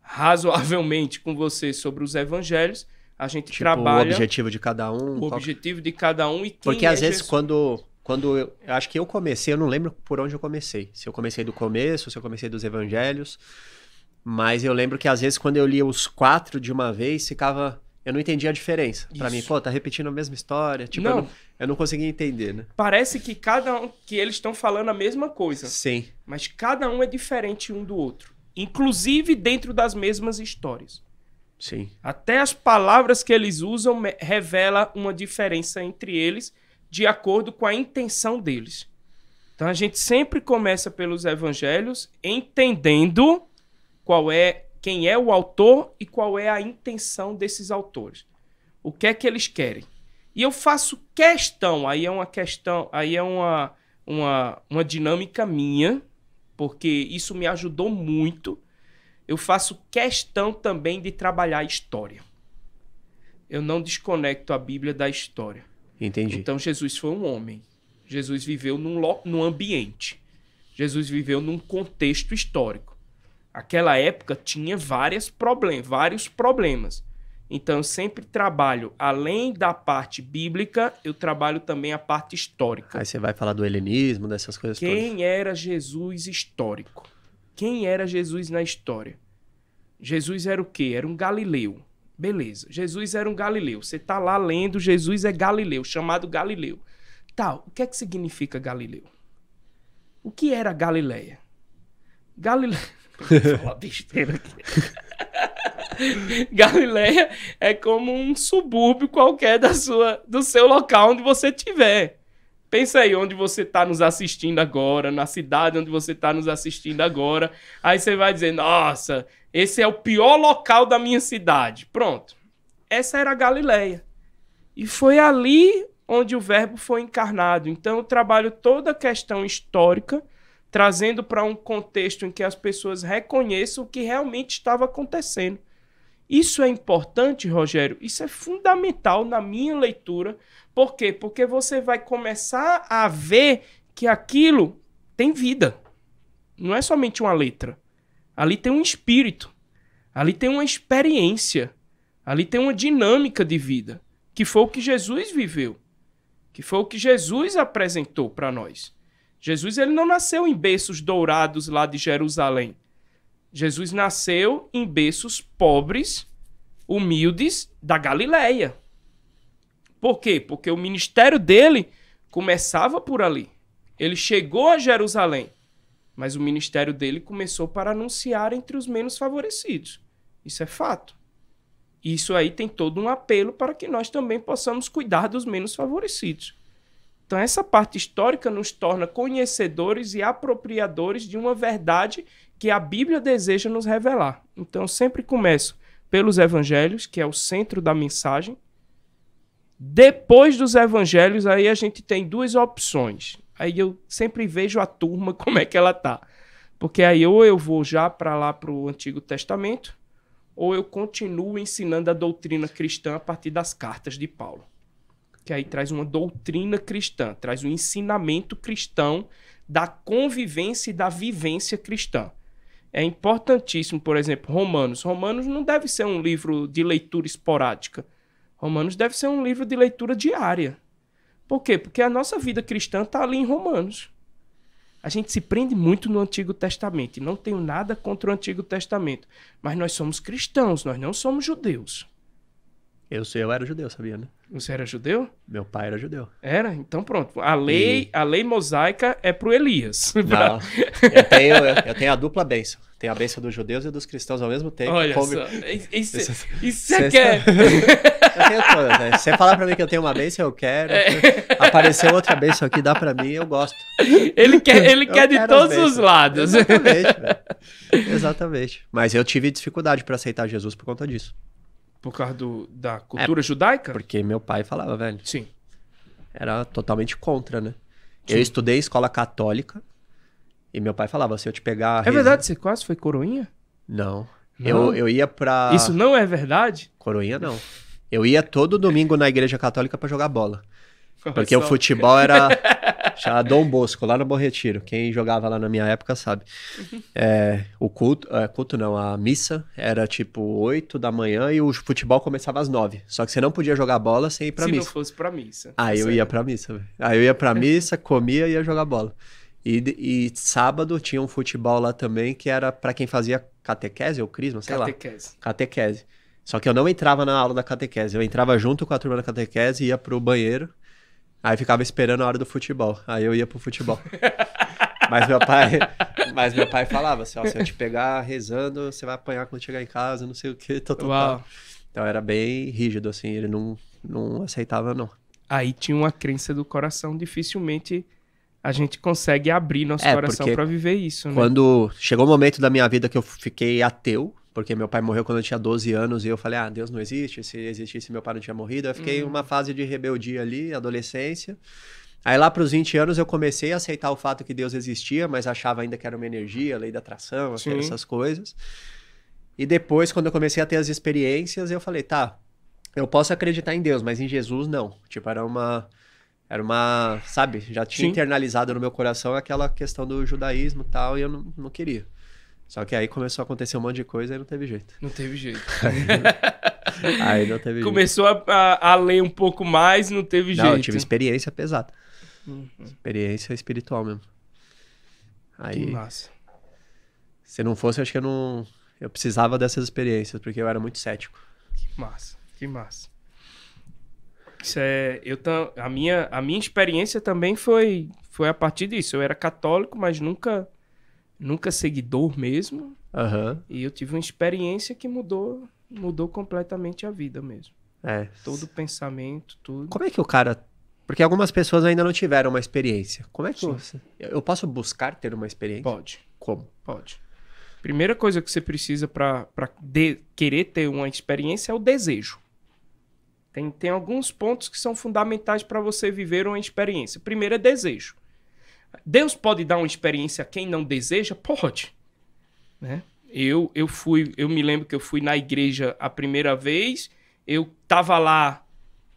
S2: razoavelmente com você sobre os evangelhos. A gente tipo, trabalha.
S1: O objetivo de cada um.
S2: O qual... objetivo de cada um e quem
S1: Porque
S2: é
S1: às vezes, Jesus. quando. Quando eu, eu acho que eu comecei, eu não lembro por onde eu comecei. Se eu comecei do começo, se eu comecei dos evangelhos. Mas eu lembro que às vezes, quando eu lia os quatro de uma vez, ficava eu não entendi a diferença. Para mim, pô, tá repetindo a mesma história. Tipo, não. Eu, não, eu não conseguia entender, né?
S2: Parece que cada um, que eles estão falando a mesma coisa.
S1: Sim.
S2: Mas cada um é diferente um do outro. Inclusive dentro das mesmas histórias.
S1: Sim.
S2: Até as palavras que eles usam revela uma diferença entre eles de acordo com a intenção deles. Então a gente sempre começa pelos evangelhos entendendo qual é quem é o autor e qual é a intenção desses autores. O que é que eles querem? E eu faço questão, aí é uma questão, aí é uma, uma, uma dinâmica minha, porque isso me ajudou muito. Eu faço questão também de trabalhar a história. Eu não desconecto a Bíblia da história.
S1: Entendi.
S2: Então Jesus foi um homem. Jesus viveu num, lo- num ambiente. Jesus viveu num contexto histórico. Aquela época tinha várias problem vários problemas. Então eu sempre trabalho, além da parte bíblica, eu trabalho também a parte histórica.
S1: Aí você vai falar do helenismo, dessas coisas todas.
S2: Quem era Jesus histórico? Quem era Jesus na história? Jesus era o quê? Era um galileu. Beleza. Jesus era um galileu. Você tá lá lendo, Jesus é galileu, chamado Galileu. Tá, o que é que significa Galileu? O que era Galileia? Galileia. Falar besteira aqui. Galileia é como um subúrbio qualquer da sua, do seu local onde você estiver. Pensa aí onde você está nos assistindo agora, na cidade onde você está nos assistindo agora. Aí você vai dizer: Nossa, esse é o pior local da minha cidade. Pronto. Essa era a Galileia. E foi ali onde o Verbo foi encarnado. Então eu trabalho toda a questão histórica, trazendo para um contexto em que as pessoas reconheçam o que realmente estava acontecendo. Isso é importante, Rogério. Isso é fundamental na minha leitura. Por quê? Porque você vai começar a ver que aquilo tem vida. Não é somente uma letra. Ali tem um espírito. Ali tem uma experiência. Ali tem uma dinâmica de vida. Que foi o que Jesus viveu. Que foi o que Jesus apresentou para nós. Jesus ele não nasceu em berços dourados lá de Jerusalém. Jesus nasceu em berços pobres, humildes da Galileia. Por quê? Porque o ministério dele começava por ali. Ele chegou a Jerusalém, mas o ministério dele começou para anunciar entre os menos favorecidos. Isso é fato. Isso aí tem todo um apelo para que nós também possamos cuidar dos menos favorecidos. Então, essa parte histórica nos torna conhecedores e apropriadores de uma verdade que a Bíblia deseja nos revelar. Então, eu sempre começo pelos evangelhos, que é o centro da mensagem. Depois dos evangelhos, aí a gente tem duas opções. Aí eu sempre vejo a turma como é que ela tá. Porque aí ou eu vou já para lá para o Antigo Testamento, ou eu continuo ensinando a doutrina cristã a partir das cartas de Paulo. Que aí traz uma doutrina cristã, traz um ensinamento cristão da convivência e da vivência cristã. É importantíssimo, por exemplo, Romanos. Romanos não deve ser um livro de leitura esporádica. Romanos deve ser um livro de leitura diária. Por quê? Porque a nossa vida cristã está ali em Romanos. A gente se prende muito no Antigo Testamento. E não tenho nada contra o Antigo Testamento. Mas nós somos cristãos, nós não somos judeus.
S1: Eu, eu era judeu, sabia, né?
S2: Você era judeu?
S1: Meu pai era judeu.
S2: Era? Então pronto. A lei, a lei mosaica é pro Elias.
S1: Não, eu tenho, eu, eu tenho a dupla bênção. Tenho a bênção dos judeus e dos cristãos ao mesmo tempo.
S2: Olha
S1: Como-
S2: só. Isso,
S1: Isso-
S2: isso você
S1: Cê-
S2: quer.
S1: Eu tenho todas, né? Você falar pra mim que eu tenho uma bênção, eu quero.
S2: É.
S1: Apareceu outra bênção aqui, dá pra mim, eu gosto.
S2: Ele quer, ele
S1: Eu
S2: quer de todos os lados.
S1: Exatamente, velho. Exatamente. Mas eu tive dificuldade pra aceitar Jesus por conta disso.
S2: Por causa do, da cultura judaica?
S1: Porque meu pai falava, velho,
S2: Sim.
S1: era totalmente contra, né? Eu estudei escola católica e meu pai falava, se eu te pegar...
S2: É verdade, você quase foi coroinha?
S1: Não.
S2: Não?
S1: Eu, eu ia pra...
S2: Isso não é verdade?
S1: Coroinha, não. Eu ia todo domingo na igreja católica pra jogar bola. Porque o futebol era. Chamava Dom Bosco, lá no Bom Retiro. Quem jogava lá na minha época sabe. É, o culto. É, culto não, a missa era tipo 8 da manhã e o futebol começava às 9. Só que você não podia jogar bola sem ir pra
S2: Se
S1: missa.
S2: não fosse pra missa.
S1: Aí eu
S2: Sério.
S1: ia pra missa. Aí eu ia pra missa, comia e ia jogar bola. E, e sábado tinha um futebol lá também que era pra quem fazia catequese ou crisma, sei lá.
S2: Catequese.
S1: Catequese. Só que eu não entrava na aula da catequese. Eu entrava junto com a turma da catequese, ia pro banheiro, aí ficava esperando a hora do futebol. Aí eu ia pro futebol. mas meu pai, mas meu pai falava assim, ó, se eu te pegar rezando, você vai apanhar quando chegar em casa, não sei o que, tal. Então era bem rígido assim, ele não não aceitava não.
S2: Aí tinha uma crença do coração, dificilmente a gente consegue abrir nosso
S1: É,
S2: coração pra viver isso, né?
S1: Quando chegou o momento da minha vida que eu fiquei ateu, porque meu pai morreu quando eu tinha 12 anos e eu falei, ah, Deus não existe, se existisse meu pai não tinha morrido. Eu fiquei em uma fase de rebeldia ali, adolescência. Aí lá para os 20 anos eu comecei a aceitar o fato que Deus existia, mas achava ainda que era uma energia, lei da atração, essas coisas. E depois, quando eu comecei a ter as experiências, eu falei, tá, eu posso acreditar em Deus, mas em Jesus não. Tipo, era uma. Era uma. Sabe? Já tinha
S2: Sim.
S1: internalizado no meu coração aquela questão do judaísmo e tal, e eu não, não queria. Só que aí começou a acontecer um monte de coisa e não teve jeito.
S2: Não teve jeito.
S1: Aí não teve jeito.
S2: Começou a, a- a ler um pouco mais, não teve
S1: Não,
S2: jeito.
S1: eu tive experiência pesada.
S2: Uhum.
S1: Experiência espiritual mesmo.
S2: Que
S1: Aí,
S2: massa.
S1: se não fosse, eu acho que eu não. Eu precisava dessas experiências, porque eu era muito cético.
S2: Que massa. Que massa. Isso é, eu a minha a minha experiência também foi foi a partir disso. Eu era católico, mas nunca nunca seguidor mesmo,
S1: Aham.
S2: e eu tive uma experiência que mudou mudou completamente a vida mesmo.
S1: É.
S2: Todo o pensamento, tudo.
S1: Como é que o cara. Porque algumas pessoas ainda não tiveram uma experiência. Como é que eu, eu posso buscar ter uma experiência?
S2: Pode.
S1: Como?
S2: Pode. Primeira coisa que você precisa para querer ter uma experiência é o desejo. Tem, tem alguns pontos que são fundamentais para você viver uma experiência. Primeiro é desejo. Deus pode dar uma experiência a quem não deseja? Pode. Né? Eu, eu fui, eu me lembro que eu fui na igreja a primeira vez, eu tava lá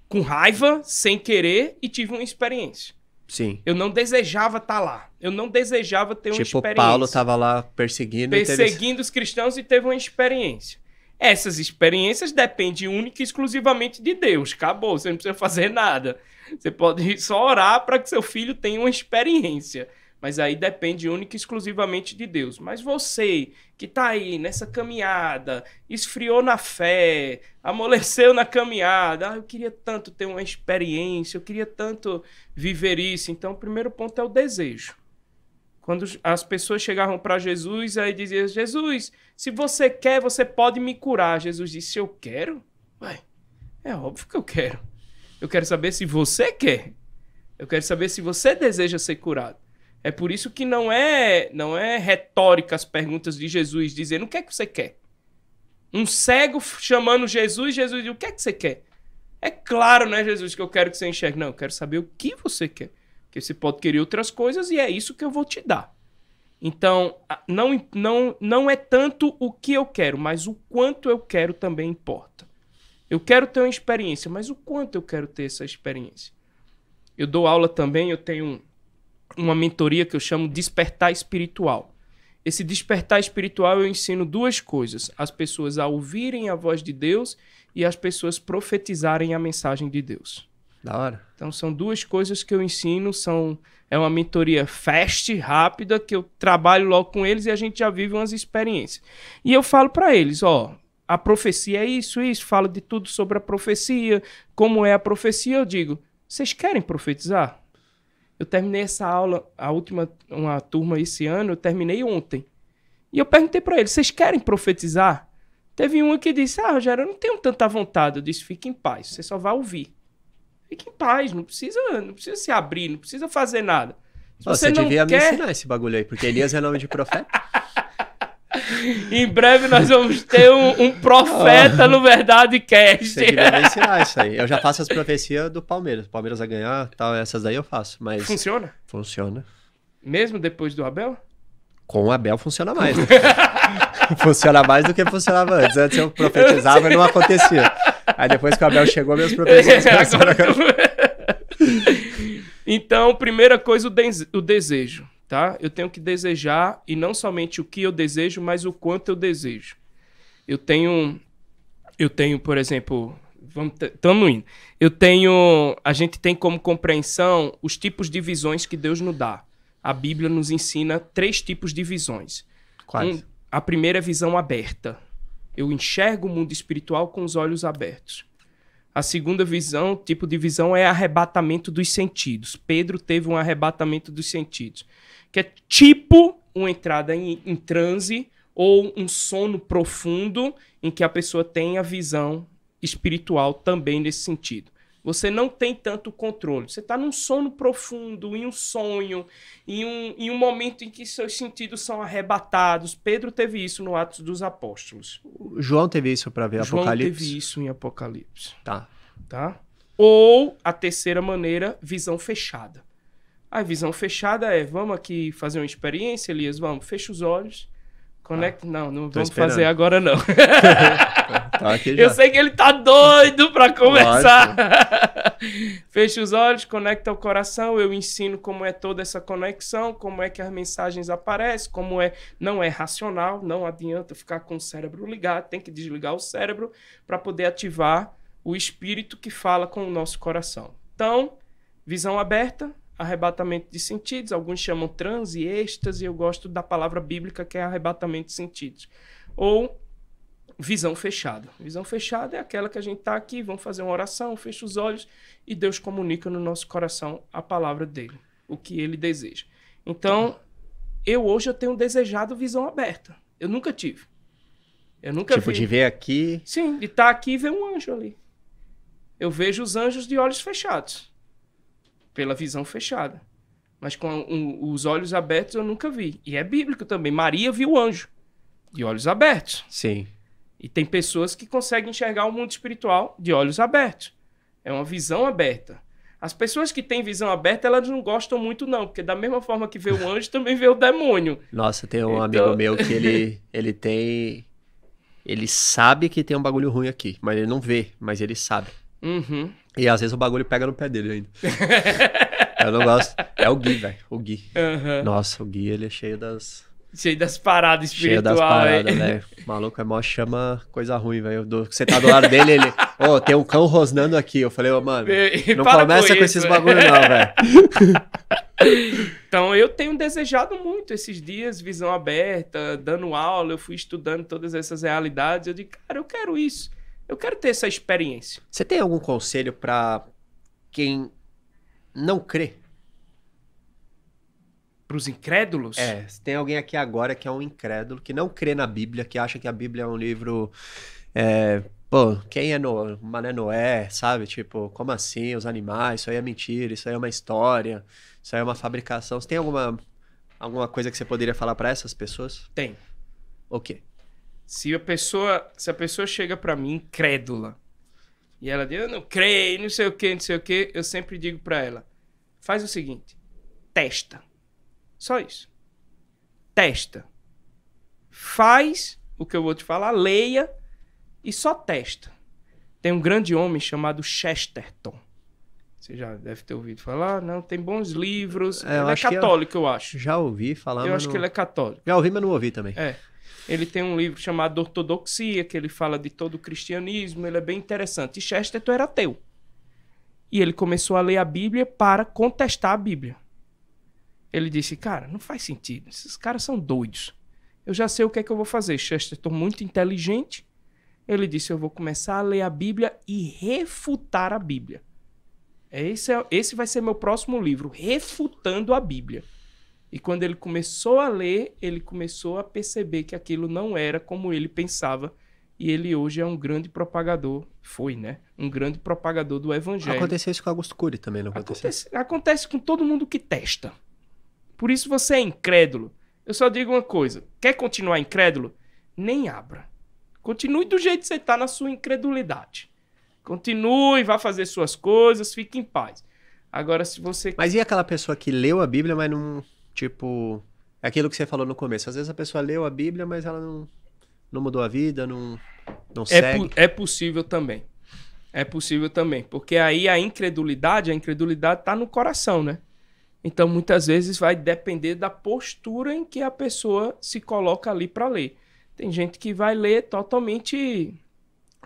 S2: com raiva, sem querer, e tive uma experiência.
S1: Sim.
S2: Eu não desejava estar lá. Eu não desejava ter uma
S1: Tipo,
S2: experiência
S1: Paulo tava lá perseguindo e teve...
S2: perseguindo os cristãos e teve uma experiência. Essas experiências dependem única e exclusivamente de Deus. Acabou, você não precisa fazer nada. Você pode só orar para que seu filho tenha uma experiência. Mas aí depende única e exclusivamente de Deus. Mas você que tá aí nessa caminhada, esfriou na fé, amoleceu na caminhada, ah, eu queria tanto ter uma experiência, eu queria tanto viver isso. Então, o primeiro ponto é o desejo. Quando as pessoas chegavam para Jesus, aí diziam: Jesus, se você quer, você pode me curar. Jesus disse: Eu quero? Ué, é óbvio que eu quero. Eu quero saber se você quer. Eu quero saber se você deseja ser curado. É por isso que não é não é retórica as perguntas de Jesus dizendo o que é que você quer. Um cego chamando Jesus, Jesus diz: O que é que você quer? É claro, né, Jesus, que eu quero que você enxergue. Não, eu quero saber o que você quer. Porque você pode querer outras coisas e é isso que eu vou te dar. Então, não, não, não é tanto o que eu quero, mas o quanto eu quero também importa. Eu quero ter uma experiência, mas o quanto eu quero ter essa experiência? Eu dou aula também, eu tenho um- uma mentoria que eu chamo Despertar Espiritual. Esse despertar espiritual eu ensino duas coisas: as pessoas a ouvirem a voz de Deus e as pessoas profetizarem a mensagem de Deus.
S1: Da hora.
S2: Então são duas coisas que eu ensino, são é uma mentoria fast, rápida, que eu trabalho logo com eles e a gente já vive umas experiências. E eu falo para eles, ó, a profecia é isso, isso, falo de tudo sobre a profecia, como é a profecia, eu digo, vocês querem profetizar? Eu terminei essa aula, a última uma turma esse ano, eu terminei ontem. E eu perguntei para eles, vocês querem profetizar? Teve uma que disse, ah, Rogério, eu não tenho tanta vontade. Eu disse, fique em paz, você só vai ouvir. Fique em paz, não precisa, não precisa se abrir, não precisa fazer nada. Se você,
S1: você
S2: não
S1: devia me
S2: quer,
S1: ensinar esse bagulho aí, porque Elias é nome de profeta.
S2: em breve nós vamos ter um, um profeta no Verdade Cast.
S1: Você devia me ensinar isso aí. Eu já faço as profecias do Palmeiras. O Palmeiras vai ganhar, tal, essas daí eu faço. Mas
S2: Funciona?
S1: funciona.
S2: Mesmo depois do Abel?
S1: Com o Abel funciona mais. né? funciona mais do que funcionava antes. Antes eu profetizava e não acontecia. Aí depois que o Abel chegou, meus profecias começaram a
S2: então, primeira coisa, o, dese- o desejo, tá? Eu tenho que desejar, e não somente o que eu desejo, mas o quanto eu desejo. Eu tenho, eu tenho, por exemplo, vamos, estamos indo. Eu tenho, a gente tem como compreensão os tipos de visões que Deus nos dá. A Bíblia nos ensina três tipos de visões.
S1: Quase.
S2: Um- a primeira é visão aberta. Eu enxergo o mundo espiritual com os olhos abertos. A segunda visão, tipo de visão, é arrebatamento dos sentidos. Pedro teve um arrebatamento dos sentidos, que é tipo uma entrada em, em transe ou um sono profundo em que a pessoa tem a visão espiritual também nesse sentido. você não tem tanto controle. Você está num sono profundo, em um sonho, em um, em um momento em que seus sentidos são arrebatados. Pedro teve isso no Atos dos Apóstolos.
S1: O João teve isso para ver
S2: João
S1: Apocalipse.
S2: teve isso em Apocalipse.
S1: Tá.
S2: Tá? Ou a terceira maneira, visão fechada. A visão fechada é, vamos aqui fazer uma experiência, Elias, vamos, fecha os olhos. Conecta. não, não vamos
S1: esperando.
S2: fazer agora, não.
S1: Tá
S2: Eu sei que ele tá doido pra começar. Fecha os olhos, conecta o coração. Eu ensino como é toda essa conexão, como é que as mensagens aparecem, como é. Não é racional, não adianta ficar com o cérebro ligado, tem que desligar o cérebro para poder ativar o espírito que fala com o nosso coração. Então, visão aberta, arrebatamento de sentidos. Alguns chamam transe, êxtase. Eu gosto da palavra bíblica que é arrebatamento de sentidos. Ou visão fechada. Visão fechada é aquela que a gente está aqui, vamos fazer uma oração, fecha os olhos e Deus comunica no nosso coração a palavra dele, o que ele deseja. Então, eu hoje eu tenho desejado visão aberta. Eu nunca tive. Eu nunca
S1: Tipo,
S2: vi.
S1: de ver aqui.
S2: Sim, de estar aqui e ver um anjo ali. Eu vejo os anjos de olhos fechados. Pela visão fechada. Mas com um- os olhos abertos eu nunca vi. E é bíblico também. Maria viu o anjo. De olhos abertos.
S1: Sim.
S2: E tem pessoas que conseguem enxergar o mundo espiritual de olhos abertos. É uma visão aberta. As pessoas que têm visão aberta, elas não gostam muito, não, porque da mesma forma que vê o anjo, também vê o demônio.
S1: Nossa, tem um
S2: Então-
S1: amigo meu que ele, ele tem. Ele sabe que tem um bagulho ruim aqui, mas ele não vê, mas ele sabe.
S2: Uhum.
S1: E às vezes o bagulho pega no pé dele ainda. Eu não gosto. É o Gui, velho. O Gui.
S2: Aham.
S1: Nossa, o Gui, ele é cheio das.
S2: Cheio das paradas
S1: Cheio das
S2: espirituais.
S1: paradas, velho. O maluco é mó chama coisa ruim, velho. Você tá do lado dele, ele. Ô, tem um cão rosnando aqui. Eu falei, ô, mano.
S2: E-
S1: Não começa com,
S2: isso,
S1: esses bagulho, não, velho.
S2: Então eu tenho desejado muito esses dias, visão aberta, dando aula, eu fui estudando todas essas realidades. Eu digo, cara, eu quero isso. Eu quero ter essa experiência.
S1: Você tem algum conselho pra quem não crê?
S2: Para os incrédulos?
S1: É, tem alguém aqui agora que é um incrédulo, que não crê na Bíblia, que acha que a Bíblia é um livro. É, pô, quem é Noé? Mané Noé, sabe? Tipo, como assim? Os animais, isso aí é mentira, isso aí é uma história, isso aí é uma fabricação. Você tem alguma, alguma coisa que você poderia falar pra essas pessoas?
S2: Tem.
S1: O quê?
S2: Se a pessoa, se a pessoa chega para mim incrédula e ela diz, eu não creio, não sei o que, não sei o que, eu sempre digo para ela, faz o seguinte, testa. Só isso. Testa. Faz o que eu vou te falar, leia e só testa. Tem um grande homem chamado Chesterton. Você já deve ter ouvido falar, não? Tem bons livros.
S1: É,
S2: ele é
S1: que eu-
S2: católico, eu acho.
S1: Já ouvi falar,
S2: Eu acho
S1: não...
S2: que ele é católico.
S1: Já ouvi, mas não ouvi também.
S2: É. Ele tem um livro chamado Ortodoxia, que ele fala de todo o cristianismo, ele é bem interessante. E Chesterton era ateu. E ele começou a ler a Bíblia para contestar a Bíblia. Ele disse, cara, não faz sentido, esses caras são doidos. Eu já sei o que é que eu vou fazer. Chesterton, muito inteligente, ele disse, eu vou começar a ler a Bíblia e refutar a Bíblia. Esse, é, esse vai ser meu próximo livro, Refutando a Bíblia. E quando ele começou a ler, ele começou a perceber que aquilo não era como ele pensava. E ele hoje é um grande propagador, foi, né? Um grande propagador do evangelho.
S1: Aconteceu isso com Augusto Cury também, não aconteceu?
S2: Acontece, acontece com todo mundo que testa. Por isso você é incrédulo. Eu só digo uma coisa: quer continuar incrédulo? Nem abra. Continue do jeito que você está na sua incredulidade. Continue, vá fazer suas coisas, fique em paz. Agora, se você.
S1: Mas e aquela pessoa que leu a Bíblia, mas não, tipo, é aquilo que você falou no começo. Às vezes a pessoa leu a Bíblia, mas ela não, não mudou a vida, não, não
S2: É,
S1: segue.
S2: po- é possível também. É possível também. Porque aí a incredulidade, a incredulidade está no coração, né? Então muitas vezes vai depender da postura em que a pessoa se coloca ali para ler. Tem gente que vai ler totalmente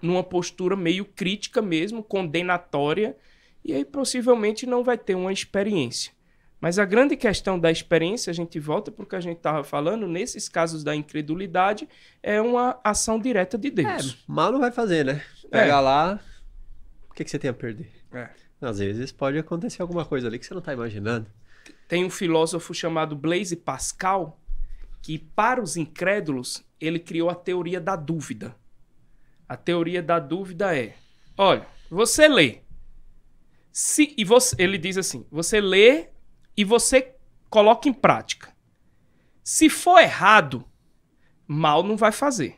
S2: numa postura meio crítica mesmo, condenatória, e aí possivelmente não vai ter uma experiência. Mas a grande questão da experiência, a gente volta para o que a gente estava falando, nesses casos da incredulidade, é uma ação direta de Deus.
S1: É, mal não vai fazer, né? Pega
S2: É.
S1: lá, o que, que você tem a perder?
S2: É.
S1: Às vezes pode acontecer alguma coisa ali que você não tá imaginando.
S2: Tem um filósofo chamado Blaise Pascal que, para os incrédulos, ele criou a teoria da dúvida. A teoria da dúvida é: olha, você lê, Se, e você, ele diz assim: você lê e você coloca em prática. Se for errado, mal não vai fazer.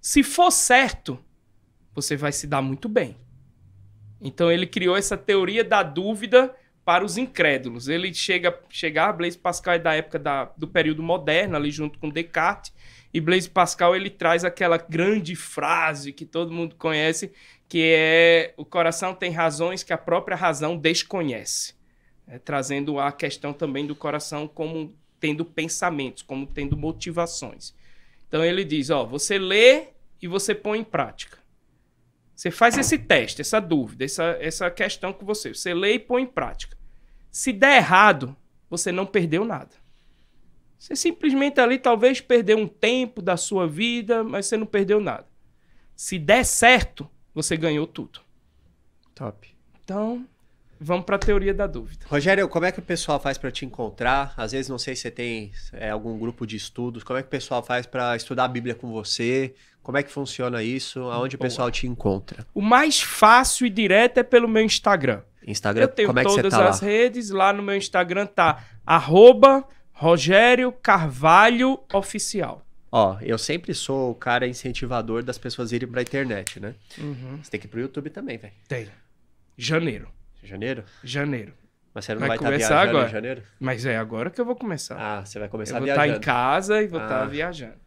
S2: Se for certo, você vai se dar muito bem. Então ele criou essa teoria da dúvida para os incrédulos. Ele chega, chegar, Blaise Pascal é da época da, do período moderno, ali junto com Descartes, e Blaise Pascal ele traz aquela grande frase que todo mundo conhece, que é o coração tem razões que a própria razão desconhece. É, trazendo a questão também do coração como tendo pensamentos, como tendo motivações. Então ele diz, ó, você lê e você põe em prática. Você faz esse teste, essa dúvida, essa, essa questão com você. Você lê e põe em prática. Se der errado, você não perdeu nada. Você simplesmente ali talvez perdeu um tempo da sua vida, mas você não perdeu nada. Se der certo, você ganhou tudo.
S1: Top.
S2: Então, vamos para a teoria da dúvida.
S1: Rogério, como é que o pessoal faz para te encontrar? Às vezes, não sei se você tem é, algum grupo de estudos. Como é que o pessoal faz para estudar a Bíblia com você? Como é que funciona isso? Aonde
S2: Boa.
S1: o pessoal te encontra?
S2: O mais fácil e direto é pelo meu Instagram.
S1: Instagram,
S2: Eu tenho
S1: como é que você
S2: todas
S1: tá
S2: as
S1: lá?
S2: redes. Lá no meu Instagram tá arroba Rogério Carvalho Oficial.
S1: Ó, eu sempre sou o cara incentivador das pessoas irem pra internet, né? Você tem que ir pro YouTube também, velho.
S2: Tem. Janeiro.
S1: Janeiro?
S2: Janeiro.
S1: Mas você não
S2: Vai
S1: vai estar
S2: começar
S1: viajando
S2: agora.
S1: em janeiro?
S2: Mas é agora que eu vou começar.
S1: Ah, você vai
S2: eu
S1: começar
S2: vou estar
S1: viajando.
S2: em casa e vou estar
S1: Ah.
S2: viajando.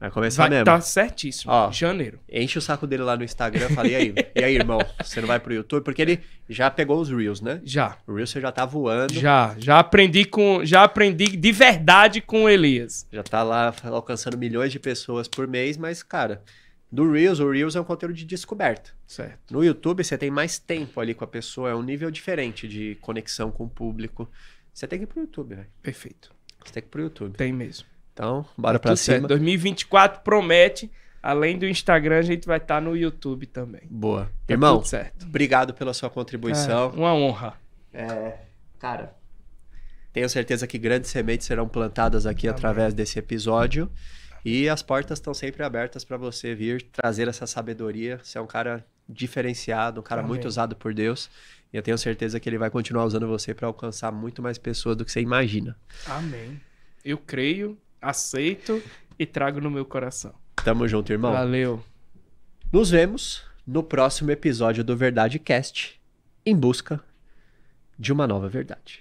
S1: Vai começar
S2: Vai
S1: mesmo.
S2: estar certíssimo.
S1: Ó.
S2: Janeiro.
S1: Enche o saco dele lá no Instagram, falei aí. e aí, irmão? Você não vai pro YouTube? Porque ele já pegou os Reels, né?
S2: Já.
S1: O Reels você já tá voando.
S2: Já. Já aprendi com. Já aprendi de verdade com o Elias.
S1: Já tá lá alcançando milhões de pessoas por mês, mas, cara, do Reels, o Reels é um conteúdo de descoberta.
S2: Certo.
S1: No YouTube, você tem mais tempo ali com a pessoa, é um nível diferente de conexão com o público. Você tem que ir pro YouTube, velho.
S2: Perfeito.
S1: Você tem que ir pro YouTube.
S2: Tem mesmo.
S1: Então, bora
S2: Tá
S1: pra
S2: tudo
S1: cima.
S2: certo. 2024 promete. Além do Instagram, a gente vai estar no YouTube também.
S1: Boa.
S2: Tá
S1: Irmão,
S2: tudo certo.
S1: obrigado pela sua
S2: É,
S1: contribuição.
S2: uma honra.
S1: É, cara, tenho certeza que grandes sementes serão plantadas aqui
S2: Amém.
S1: através desse episódio. E as portas estão sempre abertas para você vir trazer essa sabedoria. Você é um cara diferenciado, um cara
S2: Amém.
S1: muito usado por Deus. E eu tenho certeza que ele vai continuar usando você para alcançar muito mais pessoas do que você imagina.
S2: Amém. Eu creio, aceito e trago no meu coração.
S1: Tamo junto, irmão.
S2: Valeu.
S1: Nos vemos no próximo episódio do Verdade Cast em busca de uma nova verdade.